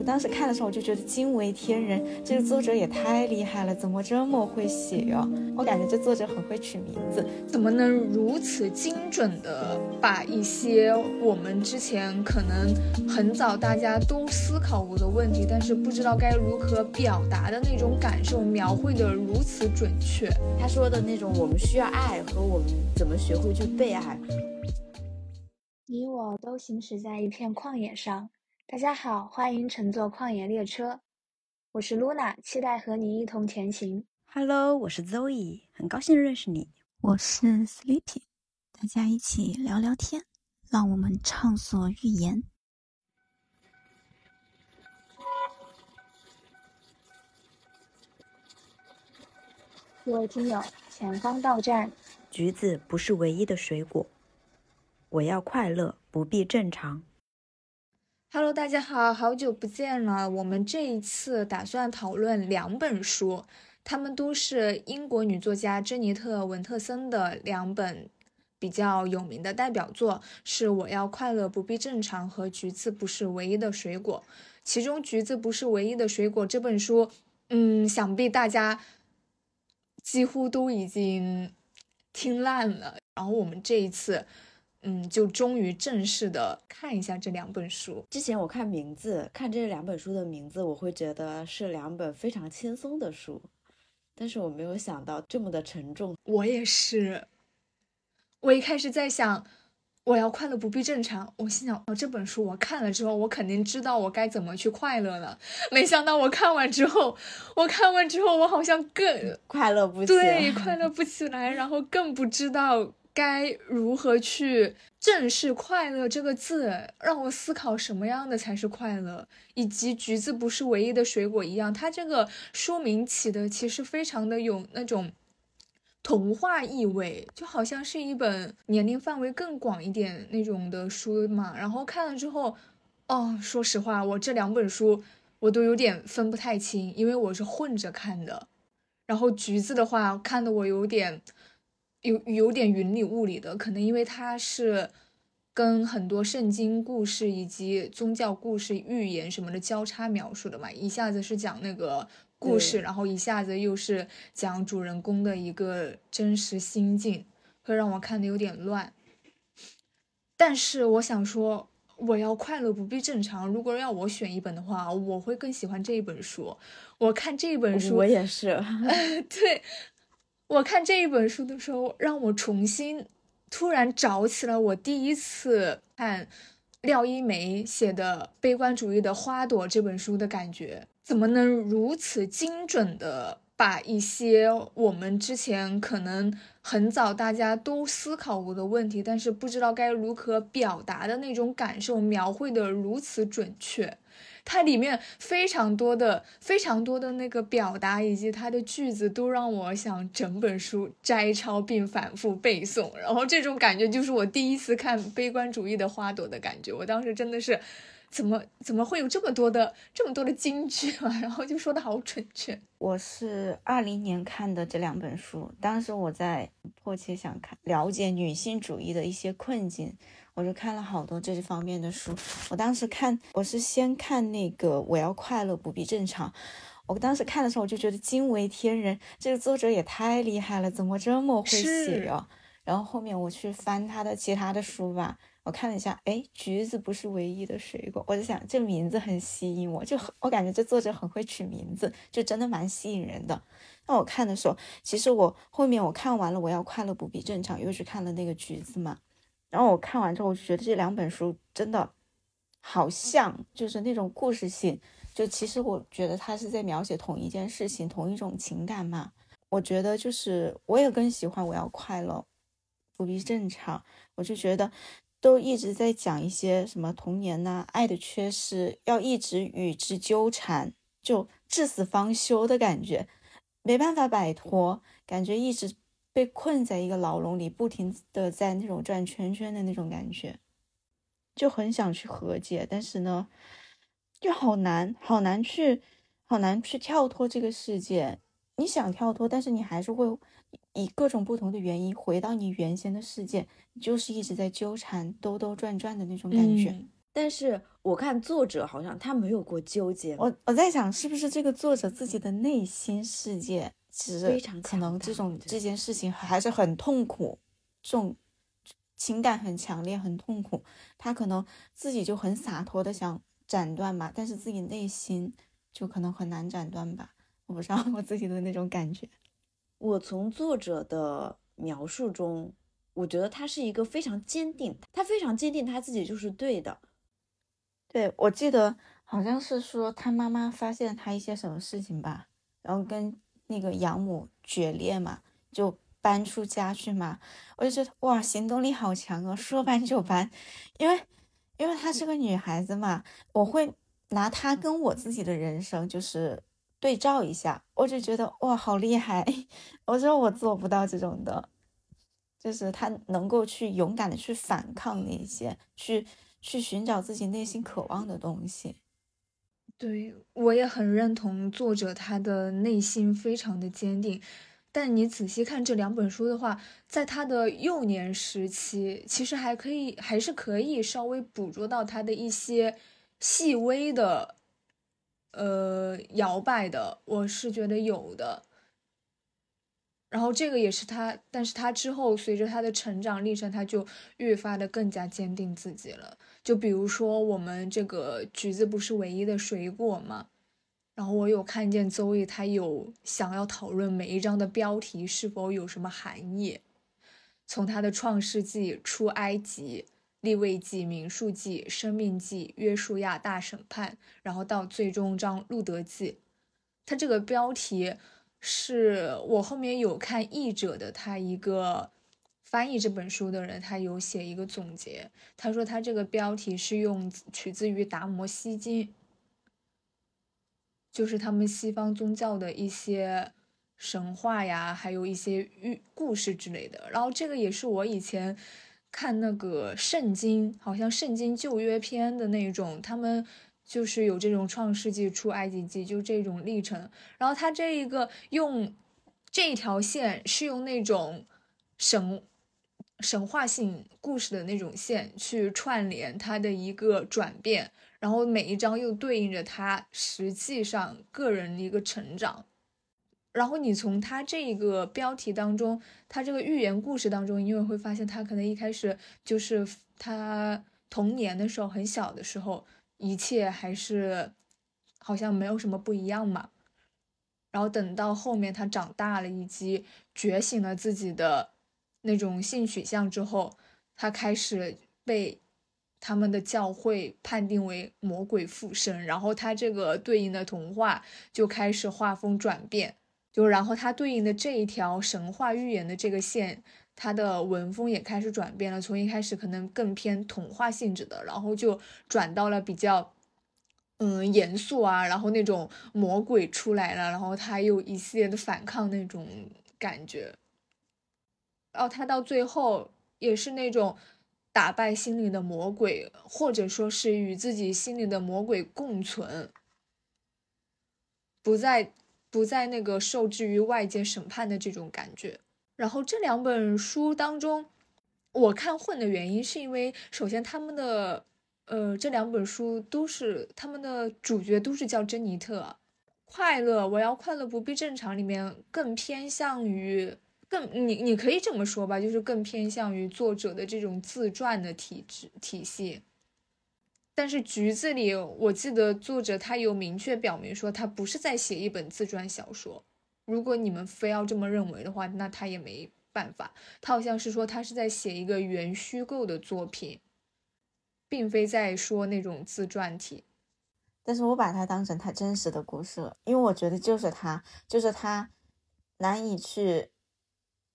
我当时看的时候，我就觉得惊为天人，这个作者也太厉害了，怎么这么会写呀？我感觉这作者很会取名字，怎么能如此精准的把一些我们之前可能很早大家都思考过的问题，但是不知道该如何表达的那种感受，描绘的如此准确？他说的那种我们需要爱和我们怎么学会去被爱。你我都行驶在一片旷野上。大家好，欢迎乘坐旷野列车，我是 Luna，期待和你一同前行。Hello，我是 Zoe，很高兴认识你。我是 Sleepy，大家一起聊聊天，让我们畅所欲言。各位听友，前方到站。橘子不是唯一的水果。我要快乐，不必正常。Hello，大家好，好久不见了。我们这一次打算讨论两本书，他们都是英国女作家珍妮特·文特森的两本比较有名的代表作，是《我要快乐，不必正常》和《橘子不是唯一的水果》。其中，《橘子不是唯一的水果》这本书，嗯，想必大家几乎都已经听烂了。然后，我们这一次。嗯，就终于正式的看一下这两本书。之前我看名字，看这两本书的名字，我会觉得是两本非常轻松的书，但是我没有想到这么的沉重。我也是，我一开始在想，我要快乐不必正常。我心想，哦，这本书我看了之后，我肯定知道我该怎么去快乐了。没想到我看完之后，我看完之后，我好像更快乐不起来，对，快乐不起来，然后更不知道。该如何去正视“快乐”这个字？让我思考什么样的才是快乐，以及橘子不是唯一的水果一样，它这个书名起的其实非常的有那种童话意味，就好像是一本年龄范围更广一点那种的书嘛。然后看了之后，哦，说实话，我这两本书我都有点分不太清，因为我是混着看的。然后橘子的话，看的我有点。有有点云里雾里的，可能因为它是跟很多圣经故事以及宗教故事、寓言什么的交叉描述的嘛，一下子是讲那个故事，然后一下子又是讲主人公的一个真实心境，会让我看的有点乱。但是我想说，我要快乐不必正常。如果要我选一本的话，我会更喜欢这一本书。我看这本书，我也是，对。我看这一本书的时候，让我重新突然找起了我第一次看廖一梅写的《悲观主义的花朵》这本书的感觉。怎么能如此精准的把一些我们之前可能很早大家都思考过的问题，但是不知道该如何表达的那种感受，描绘的如此准确？它里面非常多的、非常多的那个表达，以及它的句子，都让我想整本书摘抄并反复背诵。然后这种感觉就是我第一次看《悲观主义的花朵》的感觉。我当时真的是，怎么怎么会有这么多的这么多的金句啊？然后就说的好准确。我是二零年看的这两本书，当时我在迫切想看了解女性主义的一些困境。我就看了好多这方面的书。我当时看，我是先看那个《我要快乐，不必正常》。我当时看的时候，我就觉得惊为天人，这个作者也太厉害了，怎么这么会写呀？然后后面我去翻他的其他的书吧，我看了一下，哎，橘子不是唯一的水果。我就想，这名字很吸引我，就很，我感觉这作者很会取名字，就真的蛮吸引人的。那我看的时候，其实我后面我看完了《我要快乐，不必正常》，又去看了那个橘子嘛。然后我看完之后，我就觉得这两本书真的好像，就是那种故事性。就其实我觉得他是在描写同一件事情、同一种情感嘛。我觉得就是我也更喜欢我要快乐，不必正常。我就觉得都一直在讲一些什么童年呐、爱的缺失，要一直与之纠缠，就至死方休的感觉，没办法摆脱，感觉一直。被困在一个牢笼里，不停的在那种转圈圈的那种感觉，就很想去和解，但是呢，就好难，好难去，好难去跳脱这个世界。你想跳脱，但是你还是会以各种不同的原因回到你原先的世界，你就是一直在纠缠、兜兜转转的那种感觉。但是我看作者好像他没有过纠结，我我在想，是不是这个作者自己的内心世界其实可能这种这件事情还是很痛苦，这种情感很强烈，很痛苦。他可能自己就很洒脱的想斩断吧，但是自己内心就可能很难斩断吧。我不知道我自己的那种感觉。我从作者的描述中，我觉得他是一个非常坚定，他非常坚定他自己就是对的。对，我记得好像是说他妈妈发现他一些什么事情吧，然后跟那个养母决裂嘛，就搬出家去嘛。我就觉得哇，行动力好强哦，说搬就搬，因为因为她是个女孩子嘛，我会拿她跟我自己的人生就是对照一下，我就觉得哇，好厉害！我说我做不到这种的，就是她能够去勇敢的去反抗那些，去去寻找自己内心渴望的东西。对，我也很认同作者他的内心非常的坚定，但你仔细看这两本书的话，在他的幼年时期，其实还可以，还是可以稍微捕捉到他的一些细微的，呃，摇摆的，我是觉得有的。然后这个也是他，但是他之后随着他的成长历程，他就越发的更加坚定自己了。就比如说我们这个橘子不是唯一的水果吗，然后我有看见邹毅他有想要讨论每一章的标题是否有什么含义，从他的创世纪、出埃及、立位记、民数记、生命记、约书亚大审判，然后到最终章路德记，他这个标题。是我后面有看译者的，他一个翻译这本书的人，他有写一个总结。他说他这个标题是用取自于《达摩西经》，就是他们西方宗教的一些神话呀，还有一些寓故事之类的。然后这个也是我以前看那个圣经，好像圣经旧约篇的那种，他们。就是有这种创世纪、出埃及记，就这种历程。然后他这一个用这一条线是用那种神神话性故事的那种线去串联他的一个转变，然后每一章又对应着他实际上个人的一个成长。然后你从他这个标题当中，他这个寓言故事当中，因为会发现他可能一开始就是他童年的时候，很小的时候。一切还是好像没有什么不一样嘛，然后等到后面他长大了，以及觉醒了自己的那种性取向之后，他开始被他们的教会判定为魔鬼附身，然后他这个对应的童话就开始画风转变，就然后他对应的这一条神话寓言的这个线。他的文风也开始转变了，从一开始可能更偏童话性质的，然后就转到了比较，嗯，严肃啊，然后那种魔鬼出来了，然后他又一系列的反抗那种感觉，然后他到最后也是那种打败心里的魔鬼，或者说是与自己心里的魔鬼共存，不再不再那个受制于外界审判的这种感觉。然后这两本书当中，我看混的原因是因为，首先他们的，呃，这两本书都是他们的主角都是叫珍妮特，快乐，我要快乐不必正常里面更偏向于更你你可以这么说吧，就是更偏向于作者的这种自传的体制体系。但是橘子里，我记得作者他有明确表明说，他不是在写一本自传小说。如果你们非要这么认为的话，那他也没办法。他好像是说他是在写一个原虚构的作品，并非在说那种自传体。但是我把它当成他真实的故事了，因为我觉得就是他，就是他难以去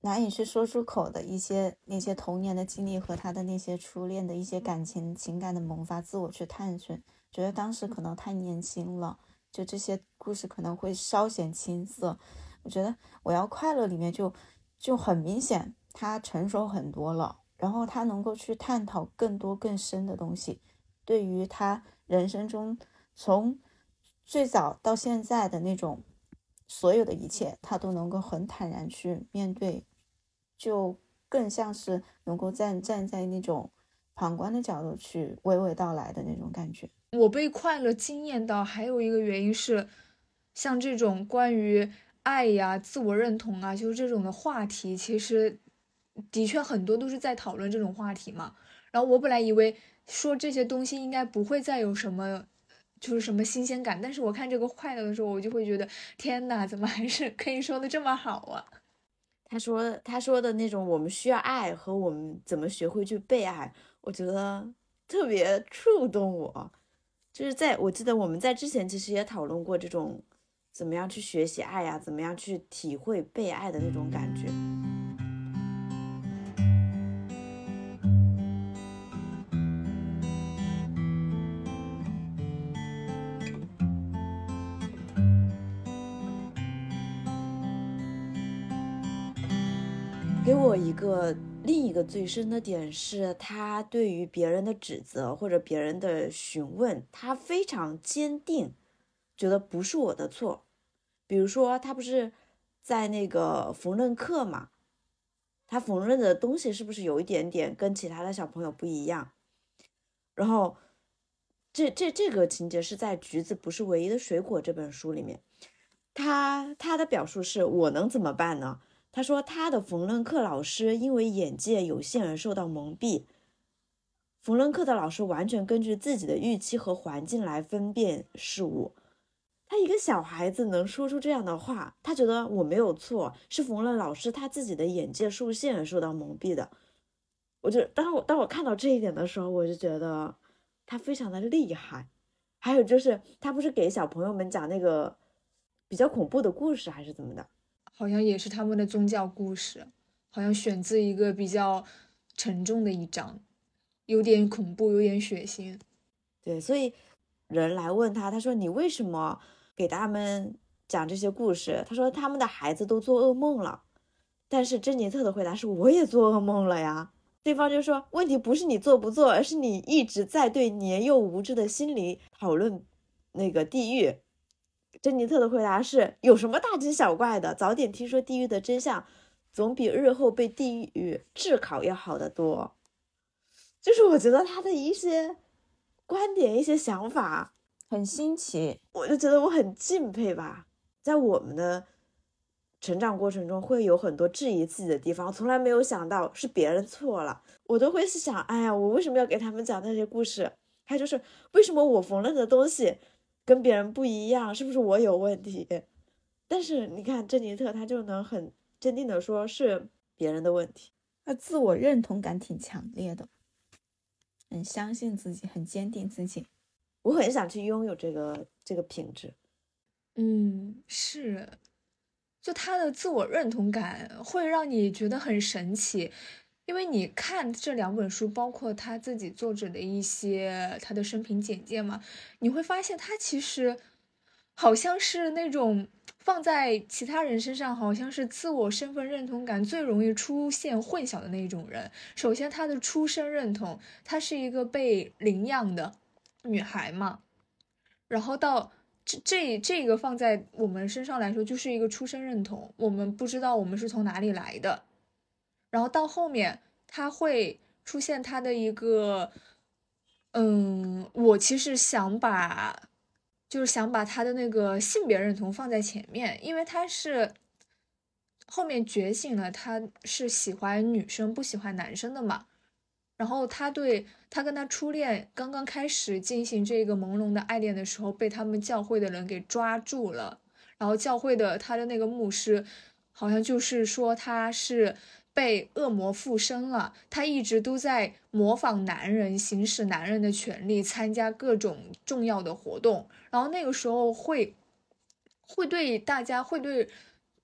难以去说出口的一些那些童年的经历和他的那些初恋的一些感情情感的萌发，自我去探寻。觉得当时可能太年轻了，就这些故事可能会稍显青涩。我觉得我要快乐里面就就很明显，他成熟很多了，然后他能够去探讨更多更深的东西，对于他人生中从最早到现在的那种所有的一切，他都能够很坦然去面对，就更像是能够站站在那种旁观的角度去娓娓道来的那种感觉。我被快乐惊艳到，还有一个原因是，像这种关于爱呀、自我认同啊，就是这种的话题，其实的确很多都是在讨论这种话题嘛。然后我本来以为说这些东西应该不会再有什么，就是什么新鲜感，但是我看这个快乐的时候，我就会觉得天呐，怎么还是可以说的这么好啊？他说他说的那种我们需要爱和我们怎么学会去被爱，我觉得特别触动我。就是在我记得我们在之前其实也讨论过这种怎么样去学习爱呀，怎么样去体会被爱的那种感觉。一个另一个最深的点是，他对于别人的指责或者别人的询问，他非常坚定，觉得不是我的错。比如说，他不是在那个缝纫课嘛，他缝纫的东西是不是有一点点跟其他的小朋友不一样？然后，这这这个情节是在《橘子不是唯一的水果》这本书里面，他他的表述是我能怎么办呢？他说，他的缝纫课老师因为眼界有限而受到蒙蔽。缝纫课的老师完全根据自己的预期和环境来分辨事物。他一个小孩子能说出这样的话，他觉得我没有错，是缝纫老师他自己的眼界受限而受到蒙蔽的。我就当我当我看到这一点的时候，我就觉得他非常的厉害。还有就是他不是给小朋友们讲那个比较恐怖的故事，还是怎么的？好像也是他们的宗教故事，好像选自一个比较沉重的一章，有点恐怖，有点血腥。对，所以人来问他，他说你为什么给他们讲这些故事？他说他们的孩子都做噩梦了。但是珍妮特的回答是，我也做噩梦了呀。对方就说，问题不是你做不做，而是你一直在对年幼无知的心灵讨论那个地狱。珍妮特的回答是：有什么大惊小怪的？早点听说地狱的真相，总比日后被地狱炙烤要好得多。就是我觉得他的一些观点、一些想法很新奇，我就觉得我很敬佩吧。在我们的成长过程中，会有很多质疑自己的地方，从来没有想到是别人错了，我都会想：哎呀，我为什么要给他们讲那些故事？还有就是，为什么我缝纫的东西？跟别人不一样，是不是我有问题？但是你看，珍妮特她就能很坚定的说，是别人的问题。她自我认同感挺强烈的，很相信自己，很坚定自己。我很想去拥有这个这个品质。嗯，是，就他的自我认同感会让你觉得很神奇。因为你看这两本书，包括他自己作者的一些他的生平简介嘛，你会发现他其实好像是那种放在其他人身上，好像是自我身份认同感最容易出现混淆的那一种人。首先，他的出身认同，她是一个被领养的女孩嘛，然后到这这这个放在我们身上来说，就是一个出身认同，我们不知道我们是从哪里来的。然后到后面，他会出现他的一个，嗯，我其实想把，就是想把他的那个性别认同放在前面，因为他是后面觉醒了，他是喜欢女生不喜欢男生的嘛。然后他对他跟他初恋刚刚开始进行这个朦胧的爱恋的时候，被他们教会的人给抓住了。然后教会的他的那个牧师，好像就是说他是。被恶魔附身了，他一直都在模仿男人，行使男人的权利，参加各种重要的活动。然后那个时候会，会对大家会对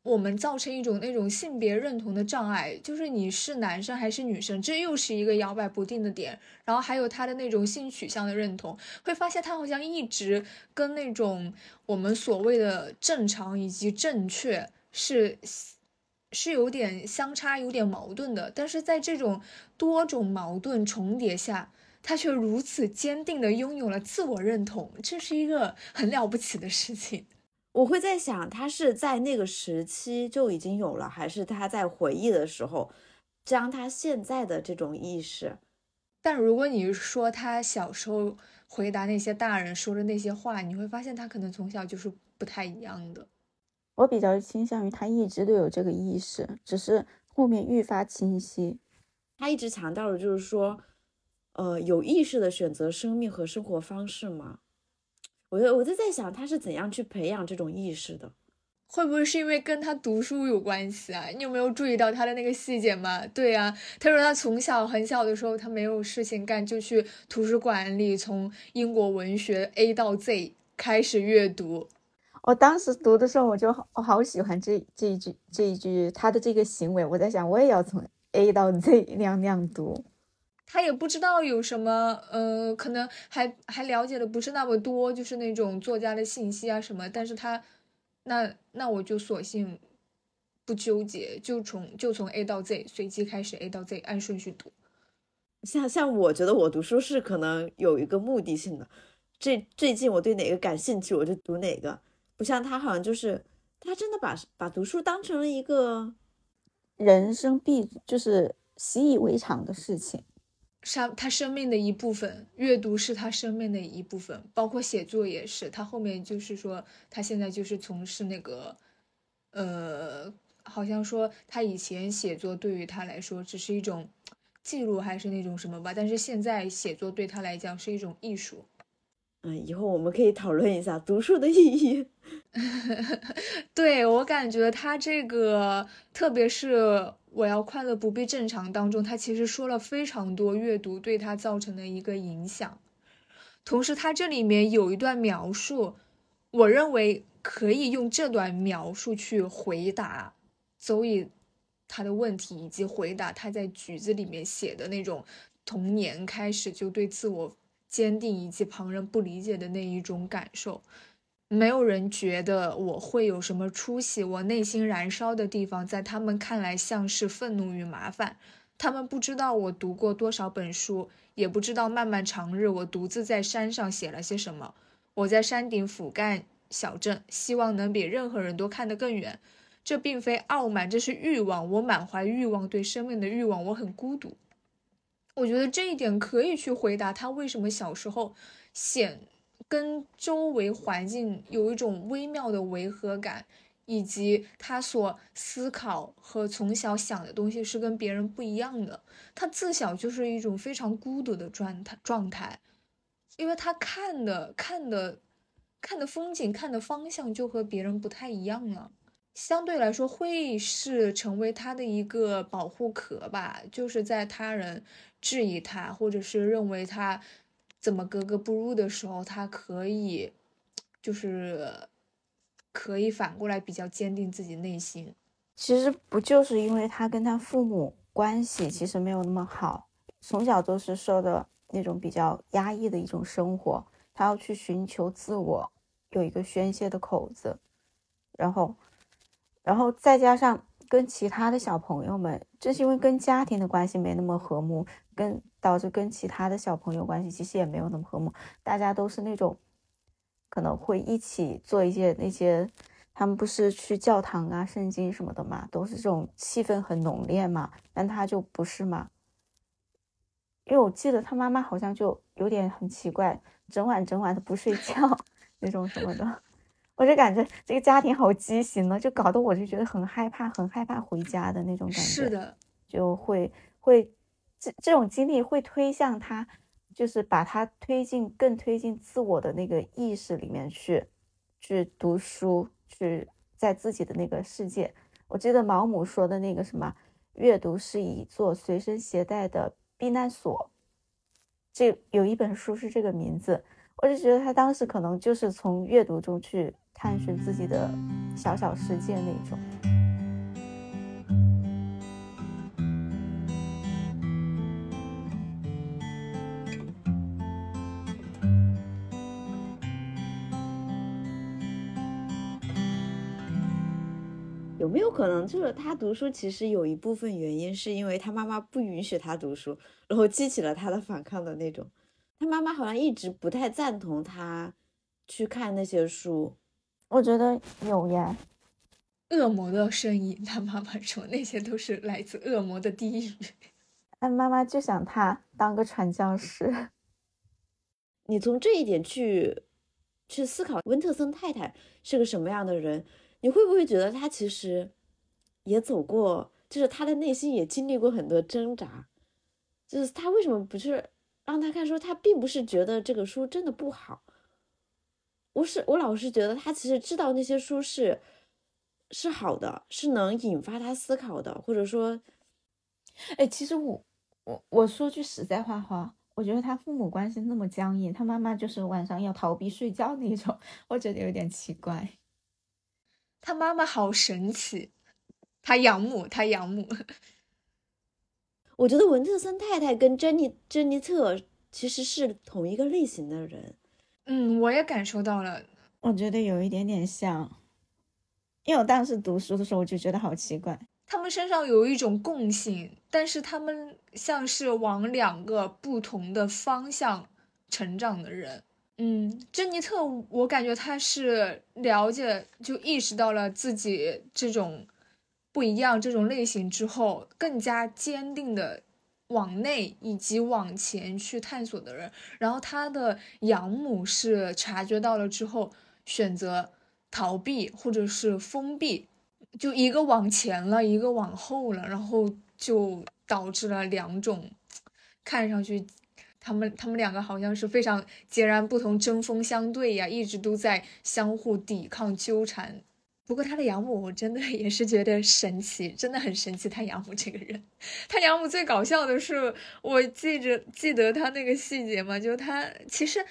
我们造成一种那种性别认同的障碍，就是你是男生还是女生，这又是一个摇摆不定的点。然后还有他的那种性取向的认同，会发现他好像一直跟那种我们所谓的正常以及正确是。是有点相差，有点矛盾的，但是在这种多种矛盾重叠下，他却如此坚定的拥有了自我认同，这是一个很了不起的事情。我会在想，他是在那个时期就已经有了，还是他在回忆的时候，将他现在的这种意识但如果你说他小时候回答那些大人说的那些话，你会发现他可能从小就是不太一样的。我比较倾向于他一直都有这个意识，只是后面愈发清晰。他一直强调的就是说，呃，有意识的选择生命和生活方式嘛。我就我就在想，他是怎样去培养这种意识的？会不会是因为跟他读书有关系啊？你有没有注意到他的那个细节吗？对呀，他说他从小很小的时候，他没有事情干，就去图书馆里从英国文学 A 到 Z 开始阅读。我当时读的时候，我就我好喜欢这这一句这一句他的这个行为。我在想，我也要从 A 到 Z 那样那样读。他也不知道有什么，呃，可能还还了解的不是那么多，就是那种作家的信息啊什么。但是他。那那我就索性不纠结，就从就从 A 到 Z 随机开始 A 到 Z 按顺序读。像像我觉得我读书是可能有一个目的性的，最最近我对哪个感兴趣我就读哪个，不像他好像就是他真的把把读书当成了一个人生必就是习以为常的事情。他他生命的一部分，阅读是他生命的一部分，包括写作也是。他后面就是说，他现在就是从事那个，呃，好像说他以前写作对于他来说只是一种记录，还是那种什么吧。但是现在写作对他来讲是一种艺术。嗯，以后我们可以讨论一下读书的意义。对我感觉他这个，特别是。我要快乐不必正常当中，他其实说了非常多阅读对他造成的一个影响。同时，他这里面有一段描述，我认为可以用这段描述去回答邹乙他的问题，以及回答他在橘子里面写的那种童年开始就对自我坚定以及旁人不理解的那一种感受。没有人觉得我会有什么出息，我内心燃烧的地方，在他们看来像是愤怒与麻烦。他们不知道我读过多少本书，也不知道漫漫长日我独自在山上写了些什么。我在山顶俯瞰小镇，希望能比任何人都看得更远。这并非傲慢，这是欲望。我满怀欲望，对生命的欲望。我很孤独。我觉得这一点可以去回答他为什么小时候显。跟周围环境有一种微妙的违和感，以及他所思考和从小想的东西是跟别人不一样的。他自小就是一种非常孤独的状态状态，因为他看的看的看的风景看的方向就和别人不太一样了，相对来说会是成为他的一个保护壳吧，就是在他人质疑他或者是认为他。怎么格格不入的时候，他可以，就是可以反过来比较坚定自己内心。其实不就是因为他跟他父母关系其实没有那么好，从小都是受的那种比较压抑的一种生活，他要去寻求自我，有一个宣泄的口子，然后，然后再加上跟其他的小朋友们，正是因为跟家庭的关系没那么和睦，跟。导致跟其他的小朋友关系其实也没有那么和睦，大家都是那种可能会一起做一些那些，他们不是去教堂啊、圣经什么的嘛，都是这种气氛很浓烈嘛，但他就不是嘛，因为我记得他妈妈好像就有点很奇怪，整晚整晚的不睡觉 那种什么的，我就感觉这个家庭好畸形呢，就搞得我就觉得很害怕，很害怕回家的那种感觉，是的，就会会。这这种经历会推向他，就是把他推进更推进自我的那个意识里面去，去读书，去在自己的那个世界。我记得毛姆说的那个什么，阅读是一座随身携带的避难所。这有一本书是这个名字，我就觉得他当时可能就是从阅读中去探寻自己的小小世界那种。有没有可能，就是他读书其实有一部分原因是因为他妈妈不允许他读书，然后激起了他的反抗的那种。他妈妈好像一直不太赞同他去看那些书。我觉得有呀，恶魔的声音，他妈妈说那些都是来自恶魔的低语。但妈妈就想他当个传教士。你从这一点去去思考温特森太太是个什么样的人，你会不会觉得她其实也走过，就是他的内心也经历过很多挣扎，就是他为什么不去让他看书？他并不是觉得这个书真的不好，我是我老是觉得他其实知道那些书是是好的，是能引发他思考的，或者说，哎，其实我。我我说句实在话哈，我觉得他父母关系那么僵硬，他妈妈就是晚上要逃避睡觉那种，我觉得有点奇怪。他妈妈好神奇，他养母，他养母。我觉得文特森太太跟珍妮珍妮特其实是同一个类型的人。嗯，我也感受到了，我觉得有一点点像，因为我当时读书的时候我就觉得好奇怪。他们身上有一种共性，但是他们像是往两个不同的方向成长的人。嗯，珍妮特，我感觉他是了解，就意识到了自己这种不一样这种类型之后，更加坚定的往内以及往前去探索的人。然后他的养母是察觉到了之后，选择逃避或者是封闭。就一个往前了，一个往后了，然后就导致了两种看上去他们他们两个好像是非常截然不同、针锋相对呀，一直都在相互抵抗纠缠。不过他的养母我真的 也是觉得神奇，真的很神奇。他养母这个人，他养母最搞笑的是，我记着记得他那个细节嘛，就他其实。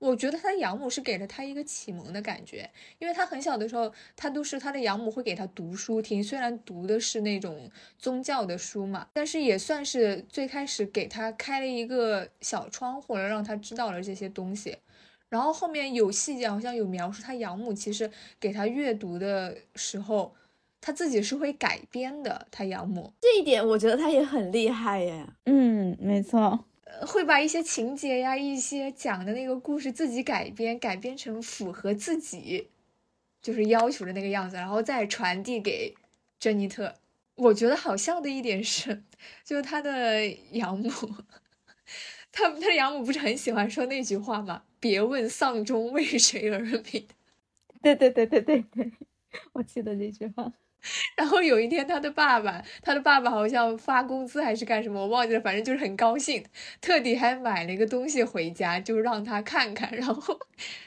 我觉得他养母是给了他一个启蒙的感觉，因为他很小的时候，他都是他的养母会给他读书听，虽然读的是那种宗教的书嘛，但是也算是最开始给他开了一个小窗户，让他知道了这些东西。然后后面有细节，好像有描述他养母其实给他阅读的时候，他自己是会改编的。他养母这一点，我觉得他也很厉害耶。嗯，没错。会把一些情节呀、一些讲的那个故事自己改编，改编成符合自己就是要求的那个样子，然后再传递给珍妮特。我觉得好笑的一点是，就是他的养母，他他的养母不是很喜欢说那句话吗？别问丧钟为谁而鸣。对对对对对对，我记得这句话。然后有一天，他的爸爸，他的爸爸好像发工资还是干什么，我忘记了，反正就是很高兴，特地还买了一个东西回家，就让他看看。然后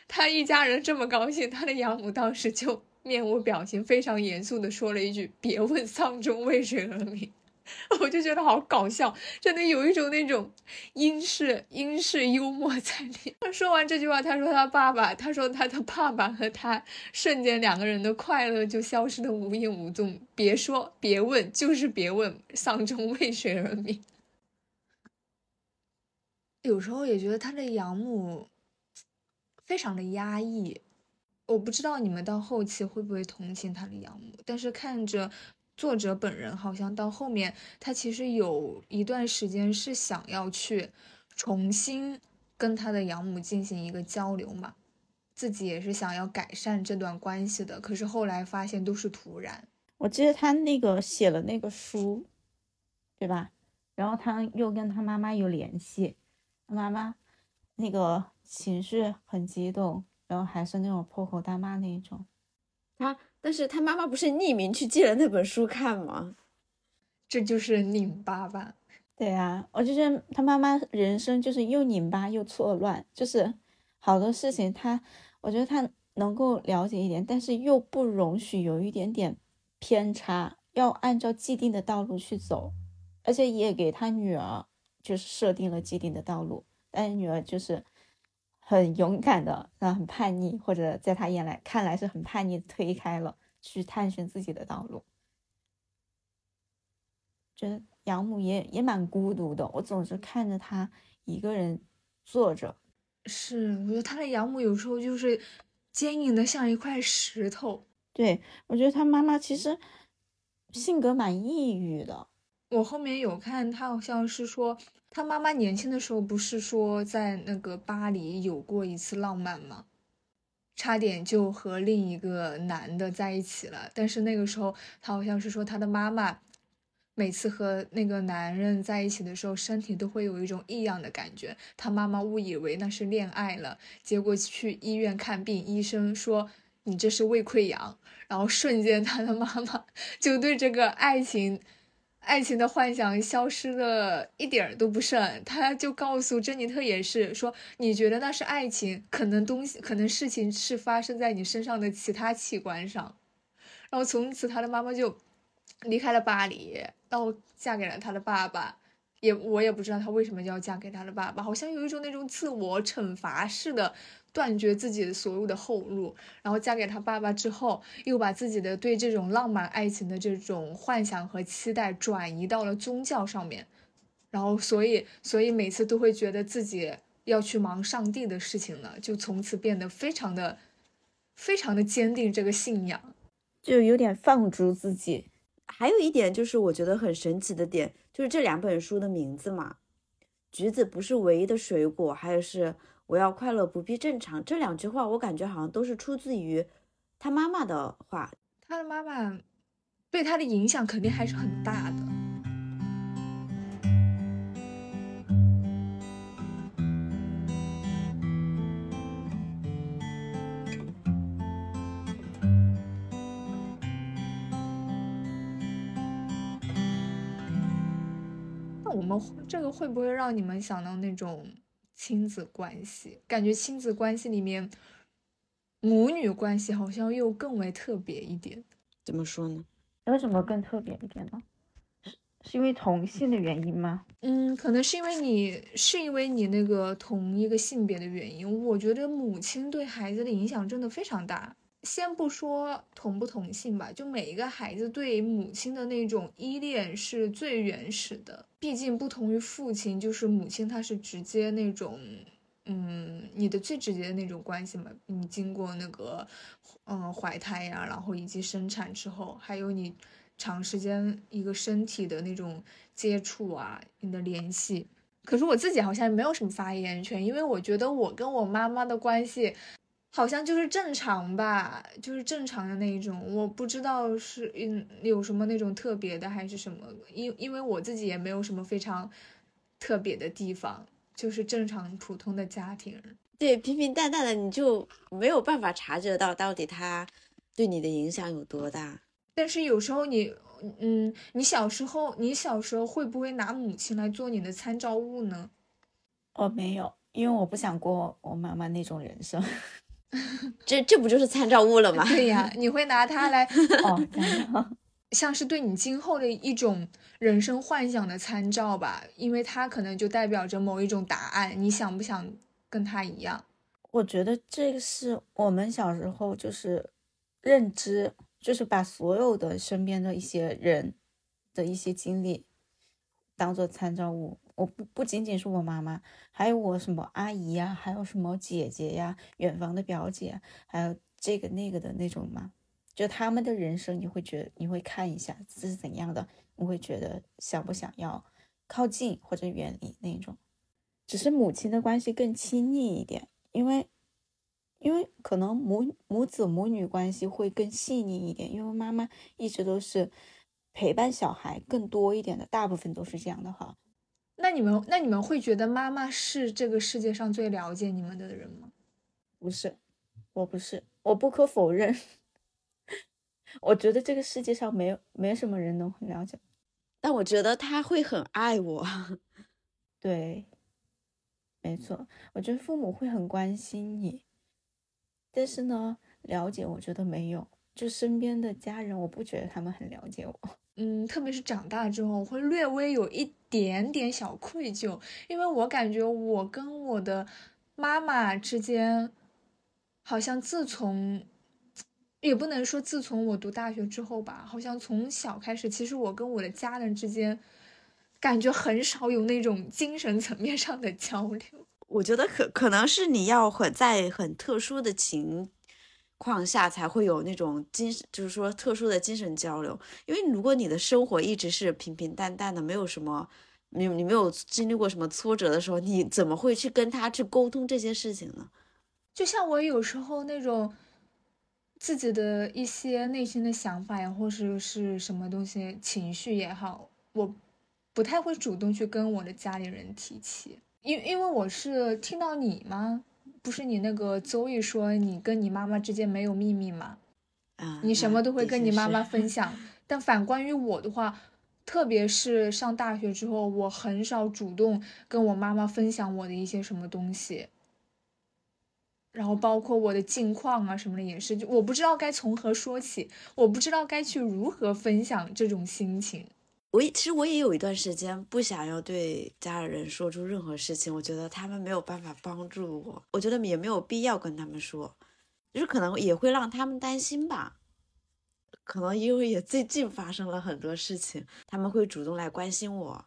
他一家人这么高兴，他的养母当时就面无表情，非常严肃的说了一句：“别问丧钟为谁而鸣。”我就觉得好搞笑，真的有一种那种英式英式幽默在里。他 说完这句话，他说他爸爸，他说他的爸爸和他瞬间两个人的快乐就消失的无影无踪。别说别问，就是别问丧钟为谁而鸣。有时候也觉得他的养母非常的压抑，我不知道你们到后期会不会同情他的养母，但是看着。作者本人好像到后面，他其实有一段时间是想要去重新跟他的养母进行一个交流嘛，自己也是想要改善这段关系的。可是后来发现都是徒然。我记得他那个写了那个书，对吧？然后他又跟他妈妈有联系，他妈妈那个情绪很激动，然后还是那种破口大骂那一种。他。但是他妈妈不是匿名去借了那本书看吗？这就是拧巴吧？对啊，我就觉得他妈妈人生就是又拧巴又错乱，就是好多事情他，我觉得他能够了解一点，但是又不容许有一点点偏差，要按照既定的道路去走，而且也给他女儿就是设定了既定的道路，但是女儿就是。很勇敢的，然后很叛逆，或者在他眼来看来是很叛逆，推开了去探寻自己的道路。觉得养母也也蛮孤独的，我总是看着他一个人坐着。是，我觉得他的养母有时候就是坚硬的像一块石头。对，我觉得他妈妈其实性格蛮抑郁的。我后面有看，他好像是说。他妈妈年轻的时候不是说在那个巴黎有过一次浪漫吗？差点就和另一个男的在一起了。但是那个时候他好像是说他的妈妈每次和那个男人在一起的时候，身体都会有一种异样的感觉。他妈妈误以为那是恋爱了，结果去医院看病，医生说你这是胃溃疡，然后瞬间他的妈妈 就对这个爱情。爱情的幻想消失的一点儿都不剩，他就告诉珍妮特也是说，你觉得那是爱情，可能东西，可能事情是发生在你身上的其他器官上。然后从此他的妈妈就离开了巴黎，然后嫁给了他的爸爸。也我也不知道他为什么要嫁给他的爸爸，好像有一种那种自我惩罚式的。断绝自己所有的后路，然后嫁给他爸爸之后，又把自己的对这种浪漫爱情的这种幻想和期待转移到了宗教上面，然后所以所以每次都会觉得自己要去忙上帝的事情了，就从此变得非常的非常的坚定这个信仰，就有点放逐自己。还有一点就是我觉得很神奇的点，就是这两本书的名字嘛，橘子不是唯一的水果，还有是。我要快乐，不必正常。这两句话，我感觉好像都是出自于他妈妈的话。他的妈妈对他的影响肯定还是很大的。那我们这个会不会让你们想到那种？亲子关系，感觉亲子关系里面，母女关系好像又更为特别一点。怎么说呢？为什么更特别一点呢？是是因为同性的原因吗？嗯，可能是因为你是因为你那个同一个性别的原因。我觉得母亲对孩子的影响真的非常大。先不说同不同性吧，就每一个孩子对母亲的那种依恋是最原始的。毕竟不同于父亲，就是母亲，她是直接那种，嗯，你的最直接的那种关系嘛。你经过那个，嗯，怀胎呀，然后以及生产之后，还有你长时间一个身体的那种接触啊，你的联系。可是我自己好像没有什么发言权，因为我觉得我跟我妈妈的关系。好像就是正常吧，就是正常的那一种，我不知道是嗯有什么那种特别的还是什么，因因为我自己也没有什么非常特别的地方，就是正常普通的家庭。对，平平淡淡的，你就没有办法察觉到到底他对你的影响有多大。但是有时候你，嗯，你小时候，你小时候会不会拿母亲来做你的参照物呢？我没有，因为我不想过我妈妈那种人生。这这不就是参照物了吗？对呀，你会拿它来 哦，像是对你今后的一种人生幻想的参照吧，因为它可能就代表着某一种答案。你想不想跟他一样？我觉得这个是我们小时候就是认知，就是把所有的身边的一些人的一些经历当做参照物。我不不仅仅是我妈妈，还有我什么阿姨呀，还有什么姐姐呀，远房的表姐，还有这个那个的那种嘛，就他们的人生，你会觉得你会看一下这是怎样的，你会觉得想不想要靠近或者远离那种，只是母亲的关系更亲密一点，因为因为可能母母子母女关系会更细腻一点，因为妈妈一直都是陪伴小孩更多一点的，大部分都是这样的哈。那你们，那你们会觉得妈妈是这个世界上最了解你们的人吗？不是，我不是，我不可否认。我觉得这个世界上没有没什么人能很了解，但我觉得他会很爱我。对，没错，我觉得父母会很关心你，但是呢，了解我觉得没有，就身边的家人，我不觉得他们很了解我。嗯，特别是长大之后，会略微有一点点小愧疚，因为我感觉我跟我的妈妈之间，好像自从，也不能说自从我读大学之后吧，好像从小开始，其实我跟我的家人之间，感觉很少有那种精神层面上的交流。我觉得可可能是你要很在很特殊的情。况下才会有那种精，就是说特殊的精神交流。因为如果你的生活一直是平平淡淡的，没有什么，你你没有经历过什么挫折的时候，你怎么会去跟他去沟通这些事情呢？就像我有时候那种自己的一些内心的想法呀，或者是什么东西情绪也好，我不太会主动去跟我的家里人提起，因因为我是听到你吗？不是你那个周易说你跟你妈妈之间没有秘密吗？啊，你什么都会跟你妈妈分享，但反观于我的话，特别是上大学之后，我很少主动跟我妈妈分享我的一些什么东西，然后包括我的近况啊什么的也是，就我不知道该从何说起，我不知道该去如何分享这种心情。我其实我也有一段时间不想要对家人说出任何事情，我觉得他们没有办法帮助我，我觉得也没有必要跟他们说，就是可能也会让他们担心吧。可能因为也最近发生了很多事情，他们会主动来关心我，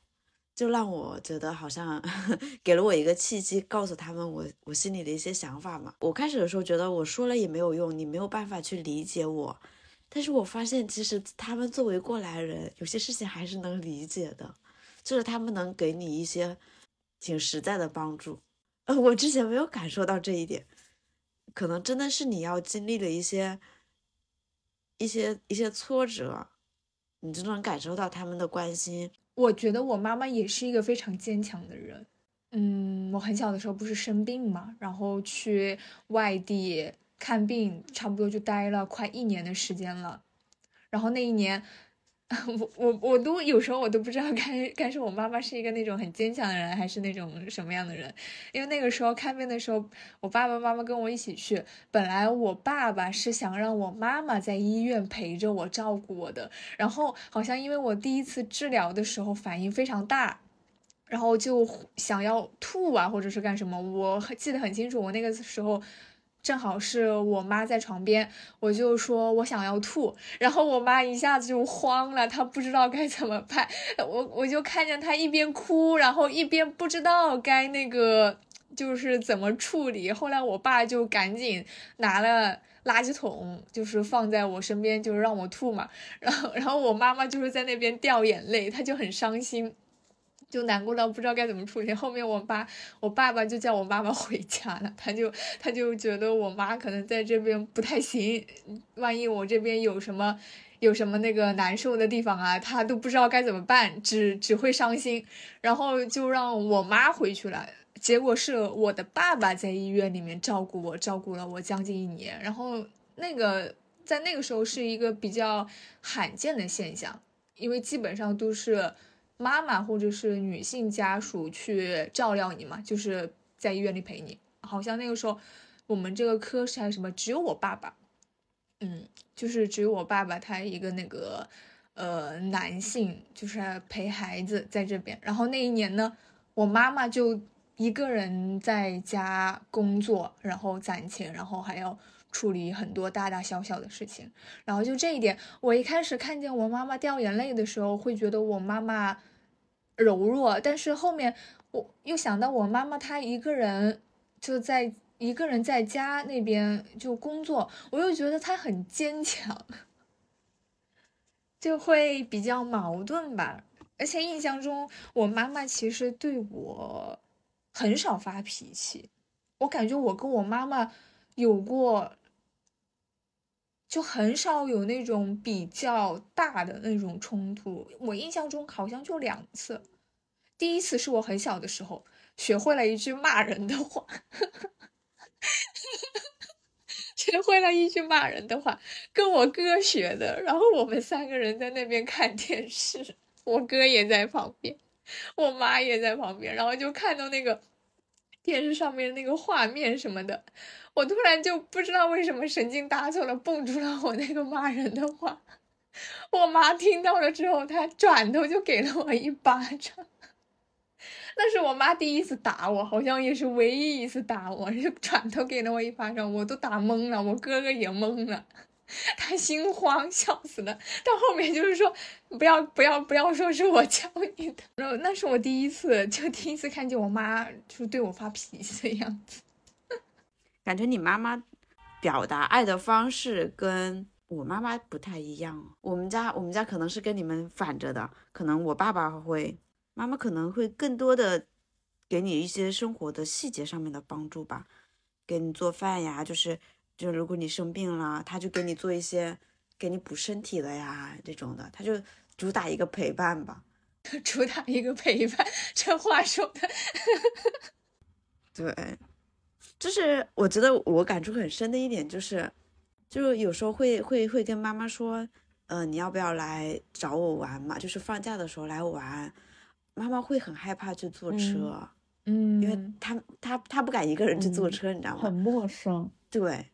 就让我觉得好像 给了我一个契机，告诉他们我我心里的一些想法嘛。我开始的时候觉得我说了也没有用，你没有办法去理解我。但是我发现，其实他们作为过来人，有些事情还是能理解的，就是他们能给你一些挺实在的帮助。呃，我之前没有感受到这一点，可能真的是你要经历了一些、一些、一些挫折，你就能感受到他们的关心。我觉得我妈妈也是一个非常坚强的人。嗯，我很小的时候不是生病嘛，然后去外地看病，差不多就待了快一年的时间了。然后那一年，我我我都有时候我都不知道该该说我妈妈是一个那种很坚强的人，还是那种什么样的人。因为那个时候看病的时候，我爸爸妈妈跟我一起去。本来我爸爸是想让我妈妈在医院陪着我照顾我的，然后好像因为我第一次治疗的时候反应非常大。然后就想要吐啊，或者是干什么，我记得很清楚。我那个时候正好是我妈在床边，我就说我想要吐，然后我妈一下子就慌了，她不知道该怎么办。我我就看见她一边哭，然后一边不知道该那个就是怎么处理。后来我爸就赶紧拿了垃圾桶，就是放在我身边，就是让我吐嘛。然后然后我妈妈就是在那边掉眼泪，她就很伤心。就难过到不知道该怎么处理。后面我爸，我爸爸就叫我妈妈回家了。他就他就觉得我妈可能在这边不太行，万一我这边有什么有什么那个难受的地方啊，他都不知道该怎么办，只只会伤心。然后就让我妈回去了。结果是我的爸爸在医院里面照顾我，照顾了我将近一年。然后那个在那个时候是一个比较罕见的现象，因为基本上都是。妈妈或者是女性家属去照料你嘛，就是在医院里陪你。好像那个时候我们这个科室还是什么，只有我爸爸，嗯，就是只有我爸爸，他一个那个呃男性，就是陪孩子在这边。然后那一年呢，我妈妈就一个人在家工作，然后攒钱，然后还要。处理很多大大小小的事情，然后就这一点，我一开始看见我妈妈掉眼泪的时候，会觉得我妈妈柔弱，但是后面我又想到我妈妈她一个人就在一个人在家那边就工作，我又觉得她很坚强，就会比较矛盾吧。而且印象中我妈妈其实对我很少发脾气，我感觉我跟我妈妈有过。就很少有那种比较大的那种冲突，我印象中好像就两次。第一次是我很小的时候，学会了一句骂人的话，学会了一句骂人的话，跟我哥学的。然后我们三个人在那边看电视，我哥也在旁边，我妈也在旁边，然后就看到那个电视上面那个画面什么的。我突然就不知道为什么神经搭错了，蹦出了我那个骂人的话。我妈听到了之后，她转头就给了我一巴掌。那是我妈第一次打我，好像也是唯一一次打我，就转头给了我一巴掌，我都打懵了，我哥哥也懵了，他心慌，笑死了。到后面就是说，不要不要不要说是我教你的。然后那是我第一次，就第一次看见我妈就对我发脾气的样子。感觉你妈妈表达爱的方式跟我妈妈不太一样。我们家我们家可能是跟你们反着的，可能我爸爸会，妈妈可能会更多的给你一些生活的细节上面的帮助吧，给你做饭呀，就是就如果你生病了，他就给你做一些给你补身体的呀这种的，他就主打一个陪伴吧。主打一个陪伴，这话说的。对，就是我觉得我感触很深的一点就是，就是有时候会会会跟妈妈说，嗯，你要不要来找我玩嘛？就是放假的时候来玩，妈妈会很害怕去坐车，嗯，因为她她她不敢一个人去坐车，你知道吗？很陌生。对，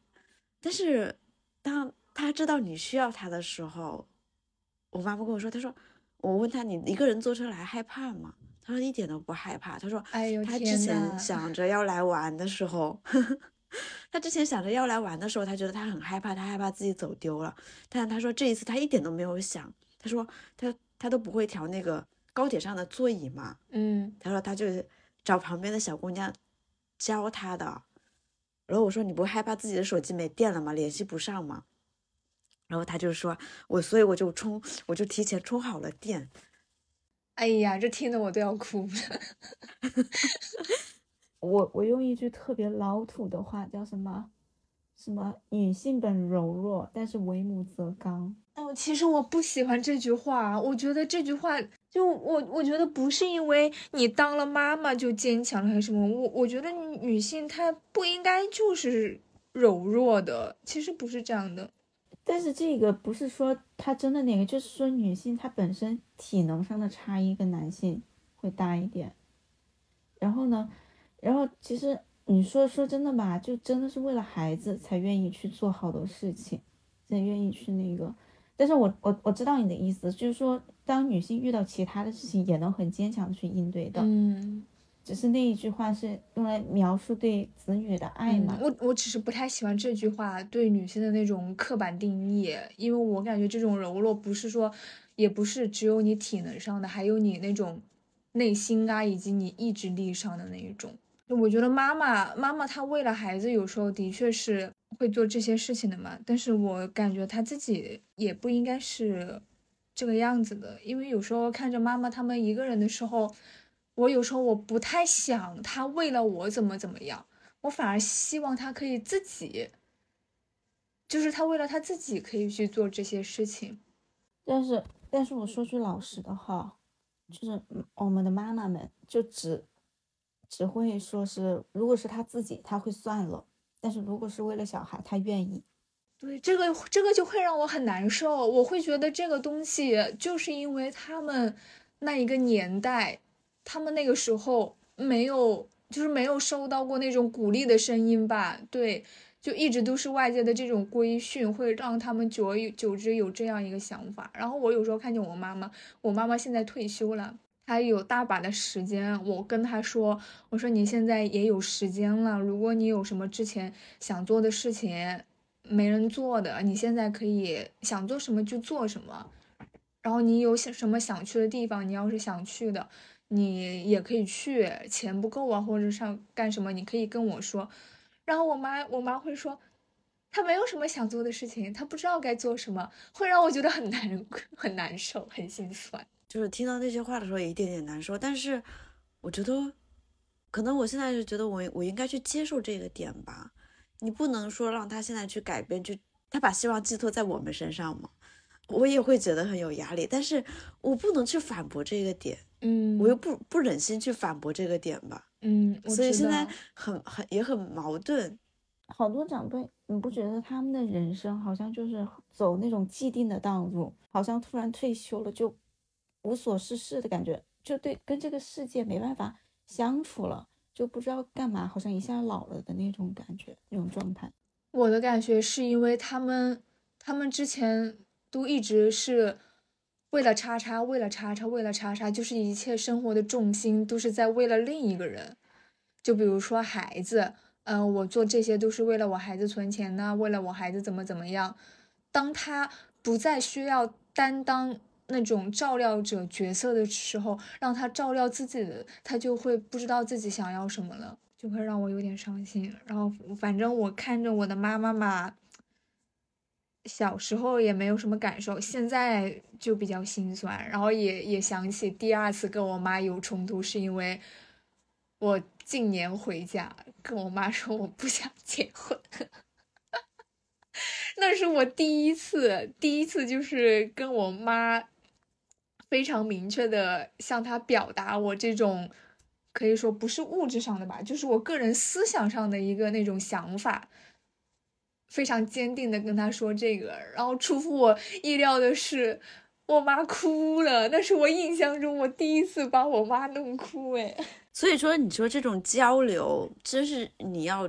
但是当他知道你需要他的时候，我妈妈跟我说，她说，我问他，你一个人坐车来害怕吗？他说一点都不害怕。他说，哎呦，他之前想着要来玩的时候，他之前想着要来玩的时候，他觉得他很害怕，他害怕自己走丢了。但他说这一次他一点都没有想。他说他他都不会调那个高铁上的座椅嘛。嗯，他说他就找旁边的小姑娘教他的。然后我说你不害怕自己的手机没电了吗？联系不上吗？然后他就说我所以我就充，我就提前充好了电。哎呀，这听得我都要哭了。我我用一句特别老土的话，叫什么？什么？女性本柔弱，但是为母则刚。哦，其实我不喜欢这句话。我觉得这句话，就我我觉得不是因为你当了妈妈就坚强了还是什么。我我觉得女性她不应该就是柔弱的，其实不是这样的。但是这个不是说她真的那个，就是说女性她本身体能上的差异跟男性会大一点。然后呢，然后其实你说说真的吧，就真的是为了孩子才愿意去做好多事情，才愿意去那个。但是我我我知道你的意思，就是说当女性遇到其他的事情，也能很坚强的去应对的。嗯。只是那一句话是用来描述对子女的爱嘛？我我只是不太喜欢这句话对女性的那种刻板定义，因为我感觉这种柔弱不是说，也不是只有你体能上的，还有你那种内心啊，以及你意志力上的那一种。我觉得妈妈妈妈她为了孩子，有时候的确是会做这些事情的嘛，但是我感觉她自己也不应该是这个样子的，因为有时候看着妈妈他们一个人的时候。我有时候我不太想他为了我怎么怎么样，我反而希望他可以自己，就是他为了他自己可以去做这些事情。但是，但是我说句老实的话，就是我们的妈妈们就只只会说是，如果是他自己，他会算了；但是如果是为了小孩，他愿意。对，这个这个就会让我很难受。我会觉得这个东西就是因为他们那一个年代。他们那个时候没有，就是没有受到过那种鼓励的声音吧？对，就一直都是外界的这种规训，会让他们久而久之有这样一个想法。然后我有时候看见我妈妈，我妈妈现在退休了，他有大把的时间。我跟他说：“我说你现在也有时间了，如果你有什么之前想做的事情没人做的，你现在可以想做什么就做什么。然后你有想什么想去的地方，你要是想去的。”你也可以去，钱不够啊，或者上干什么，你可以跟我说。然后我妈，我妈会说，她没有什么想做的事情，她不知道该做什么，会让我觉得很难 很难受，很心酸。就是听到那些话的时候，有一点点难受。但是我觉得，可能我现在就觉得我我应该去接受这个点吧。你不能说让他现在去改变，就他把希望寄托在我们身上嘛。我也会觉得很有压力，但是我不能去反驳这个点。嗯，我又不不忍心去反驳这个点吧，嗯，所以现在很很也很矛盾。好多长辈，你不觉得他们的人生好像就是走那种既定的道路，好像突然退休了就无所事事的感觉，就对跟这个世界没办法相处了，就不知道干嘛，好像一下老了的那种感觉，那种状态。我的感觉是因为他们，他们之前都一直是。为了叉叉，为了叉叉，为了叉叉，就是一切生活的重心都是在为了另一个人。就比如说孩子，嗯，我做这些都是为了我孩子存钱呢，为了我孩子怎么怎么样。当他不再需要担当那种照料者角色的时候，让他照料自己的，他就会不知道自己想要什么了，就会让我有点伤心。然后，反正我看着我的妈妈嘛。小时候也没有什么感受，现在就比较心酸，然后也也想起第二次跟我妈有冲突，是因为我近年回家跟我妈说我不想结婚，那是我第一次，第一次就是跟我妈非常明确的向他表达我这种可以说不是物质上的吧，就是我个人思想上的一个那种想法，非常坚定的跟他说这个。然后出乎我意料的是，我妈哭了，那是我印象中我第一次把我妈弄哭，哎。所以说，你说这种交流，真是你要。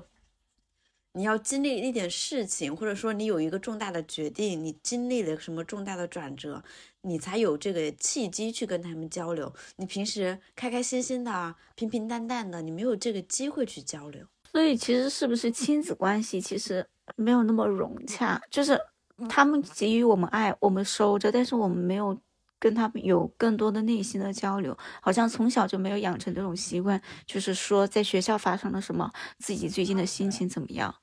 你要经历一点事情，或者说你有一个重大的决定，你经历了什么重大的转折，你才有这个契机去跟他们交流。你平时开开心心的、平平淡淡的，你没有这个机会去交流。所以其实是不是亲子关系其实没有那么融洽？就是他们给予我们爱，我们收着，但是我们没有跟他们有更多的内心的交流，好像从小就没有养成这种习惯，就是说在学校发生了什么，自己最近的心情怎么样。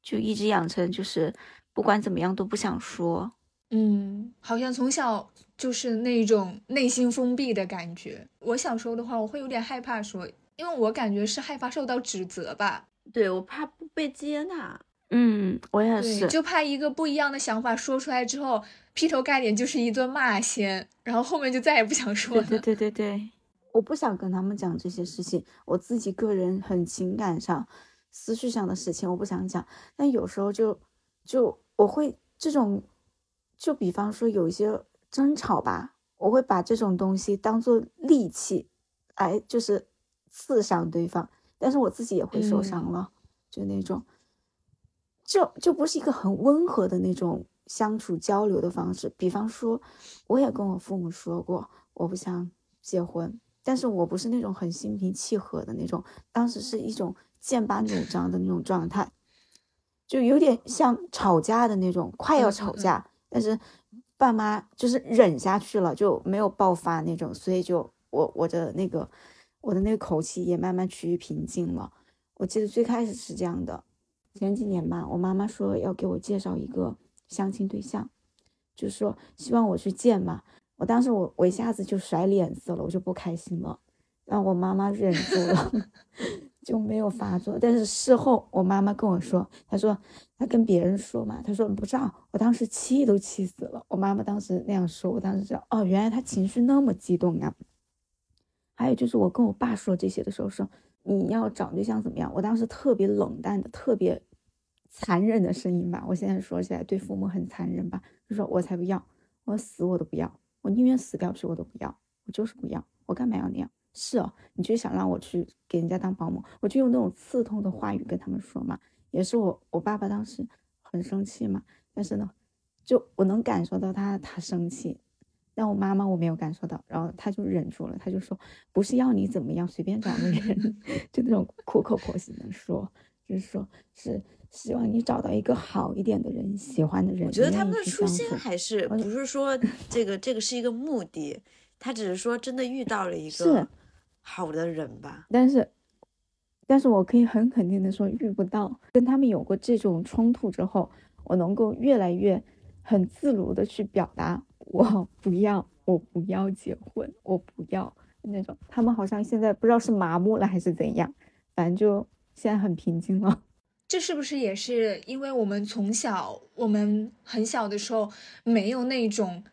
就一直养成，就是不管怎么样都不想说，嗯，好像从小就是那种内心封闭的感觉。我小时候的话，我会有点害怕说，因为我感觉是害怕受到指责吧。对我怕不被接纳，嗯，我也是，就怕一个不一样的想法说出来之后，劈头盖脸就是一顿骂先，然后后面就再也不想说了。对对对对，我不想跟他们讲这些事情，我自己个人很情感上。思绪上的事情我不想讲，但有时候就就我会这种，就比方说有一些争吵吧，我会把这种东西当做利器，来就是刺伤对方，但是我自己也会受伤了，就那种，就就不是一个很温和的那种相处交流的方式。比方说，我也跟我父母说过，我不想结婚，但是我不是那种很心平气和的那种，当时是一种。剑拔弩张的那种状态，就有点像吵架的那种，快要吵架，但是爸妈就是忍下去了，就没有爆发那种，所以就我我的那个我的那个口气也慢慢趋于平静了。我记得最开始是这样的，前几年吧，我妈妈说要给我介绍一个相亲对象，就说希望我去见嘛。我当时我我一下子就甩脸色了，我就不开心了，然后我妈妈忍住了。就没有发作，但是事后我妈妈跟我说，她说她跟别人说嘛，她说不知道，我当时气都气死了。我妈妈当时那样说，我当时知道哦，原来她情绪那么激动啊。还有就是我跟我爸说这些的时候说你要找对象怎么样，我当时特别冷淡的、特别残忍的声音吧，我现在说起来对父母很残忍吧，就说我才不要，我死我都不要，我宁愿死掉去我都不要，我就是不要，我干嘛要那样？是哦，你就想让我去给人家当保姆，我就用那种刺痛的话语跟他们说嘛。也是我，我爸爸当时很生气嘛。但是呢，就我能感受到他他生气，但我妈妈我没有感受到，然后她就忍住了，她就说不是要你怎么样，随便找个人，就那种苦口婆心的说，就是说是希望你找到一个好一点的人，喜欢的人。我觉得他们的初心还是不是说 这个这个是一个目的，他只是说真的遇到了一个。好的人吧，但是，但是我可以很肯定的说，遇不到。跟他们有过这种冲突之后，我能够越来越很自如的去表达，我 不要，我不要结婚，我不要那种。他们好像现在不知道是麻木了还是怎样，反正就现在很平静了。这是不是也是因为我们从小，我们很小的时候没有那种。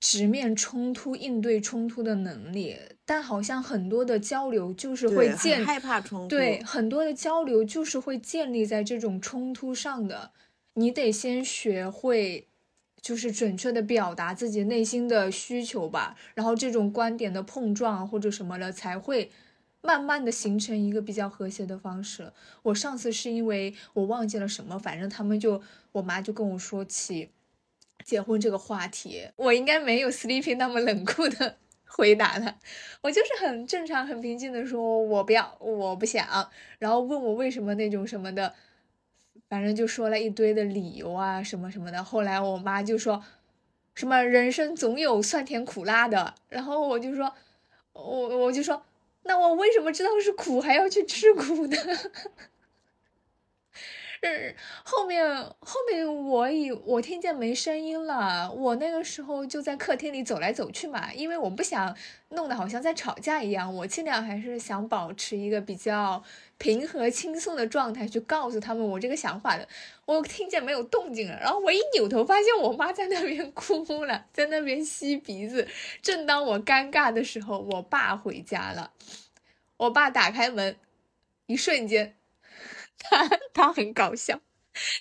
直面冲突、应对冲突的能力，但好像很多的交流就是会建害怕冲突。对，很多的交流就是会建立在这种冲突上的。你得先学会，就是准确的表达自己内心的需求吧。然后这种观点的碰撞或者什么的，才会慢慢的形成一个比较和谐的方式。我上次是因为我忘记了什么，反正他们就我妈就跟我说起。结婚这个话题，我应该没有 Sleepy 那么冷酷的 回答他，我就是很正常、很平静的说，我不要，我不想，然后问我为什么那种什么的，反正就说了一堆的理由啊，什么什么的。后来我妈就说，什么人生总有酸甜苦辣的，然后我就说，我我就说，那我为什么知道是苦还要去吃苦呢？是，后面后面我以我听见没声音了，我那个时候就在客厅里走来走去嘛，因为我不想弄得好像在吵架一样，我尽量还是想保持一个比较平和轻松的状态去告诉他们我这个想法的。我听见没有动静了，然后我一扭头发现我妈在那边哭了，在那边吸鼻子。正当我尴尬的时候，我爸回家了，我爸打开门，一瞬间。他 他很搞笑，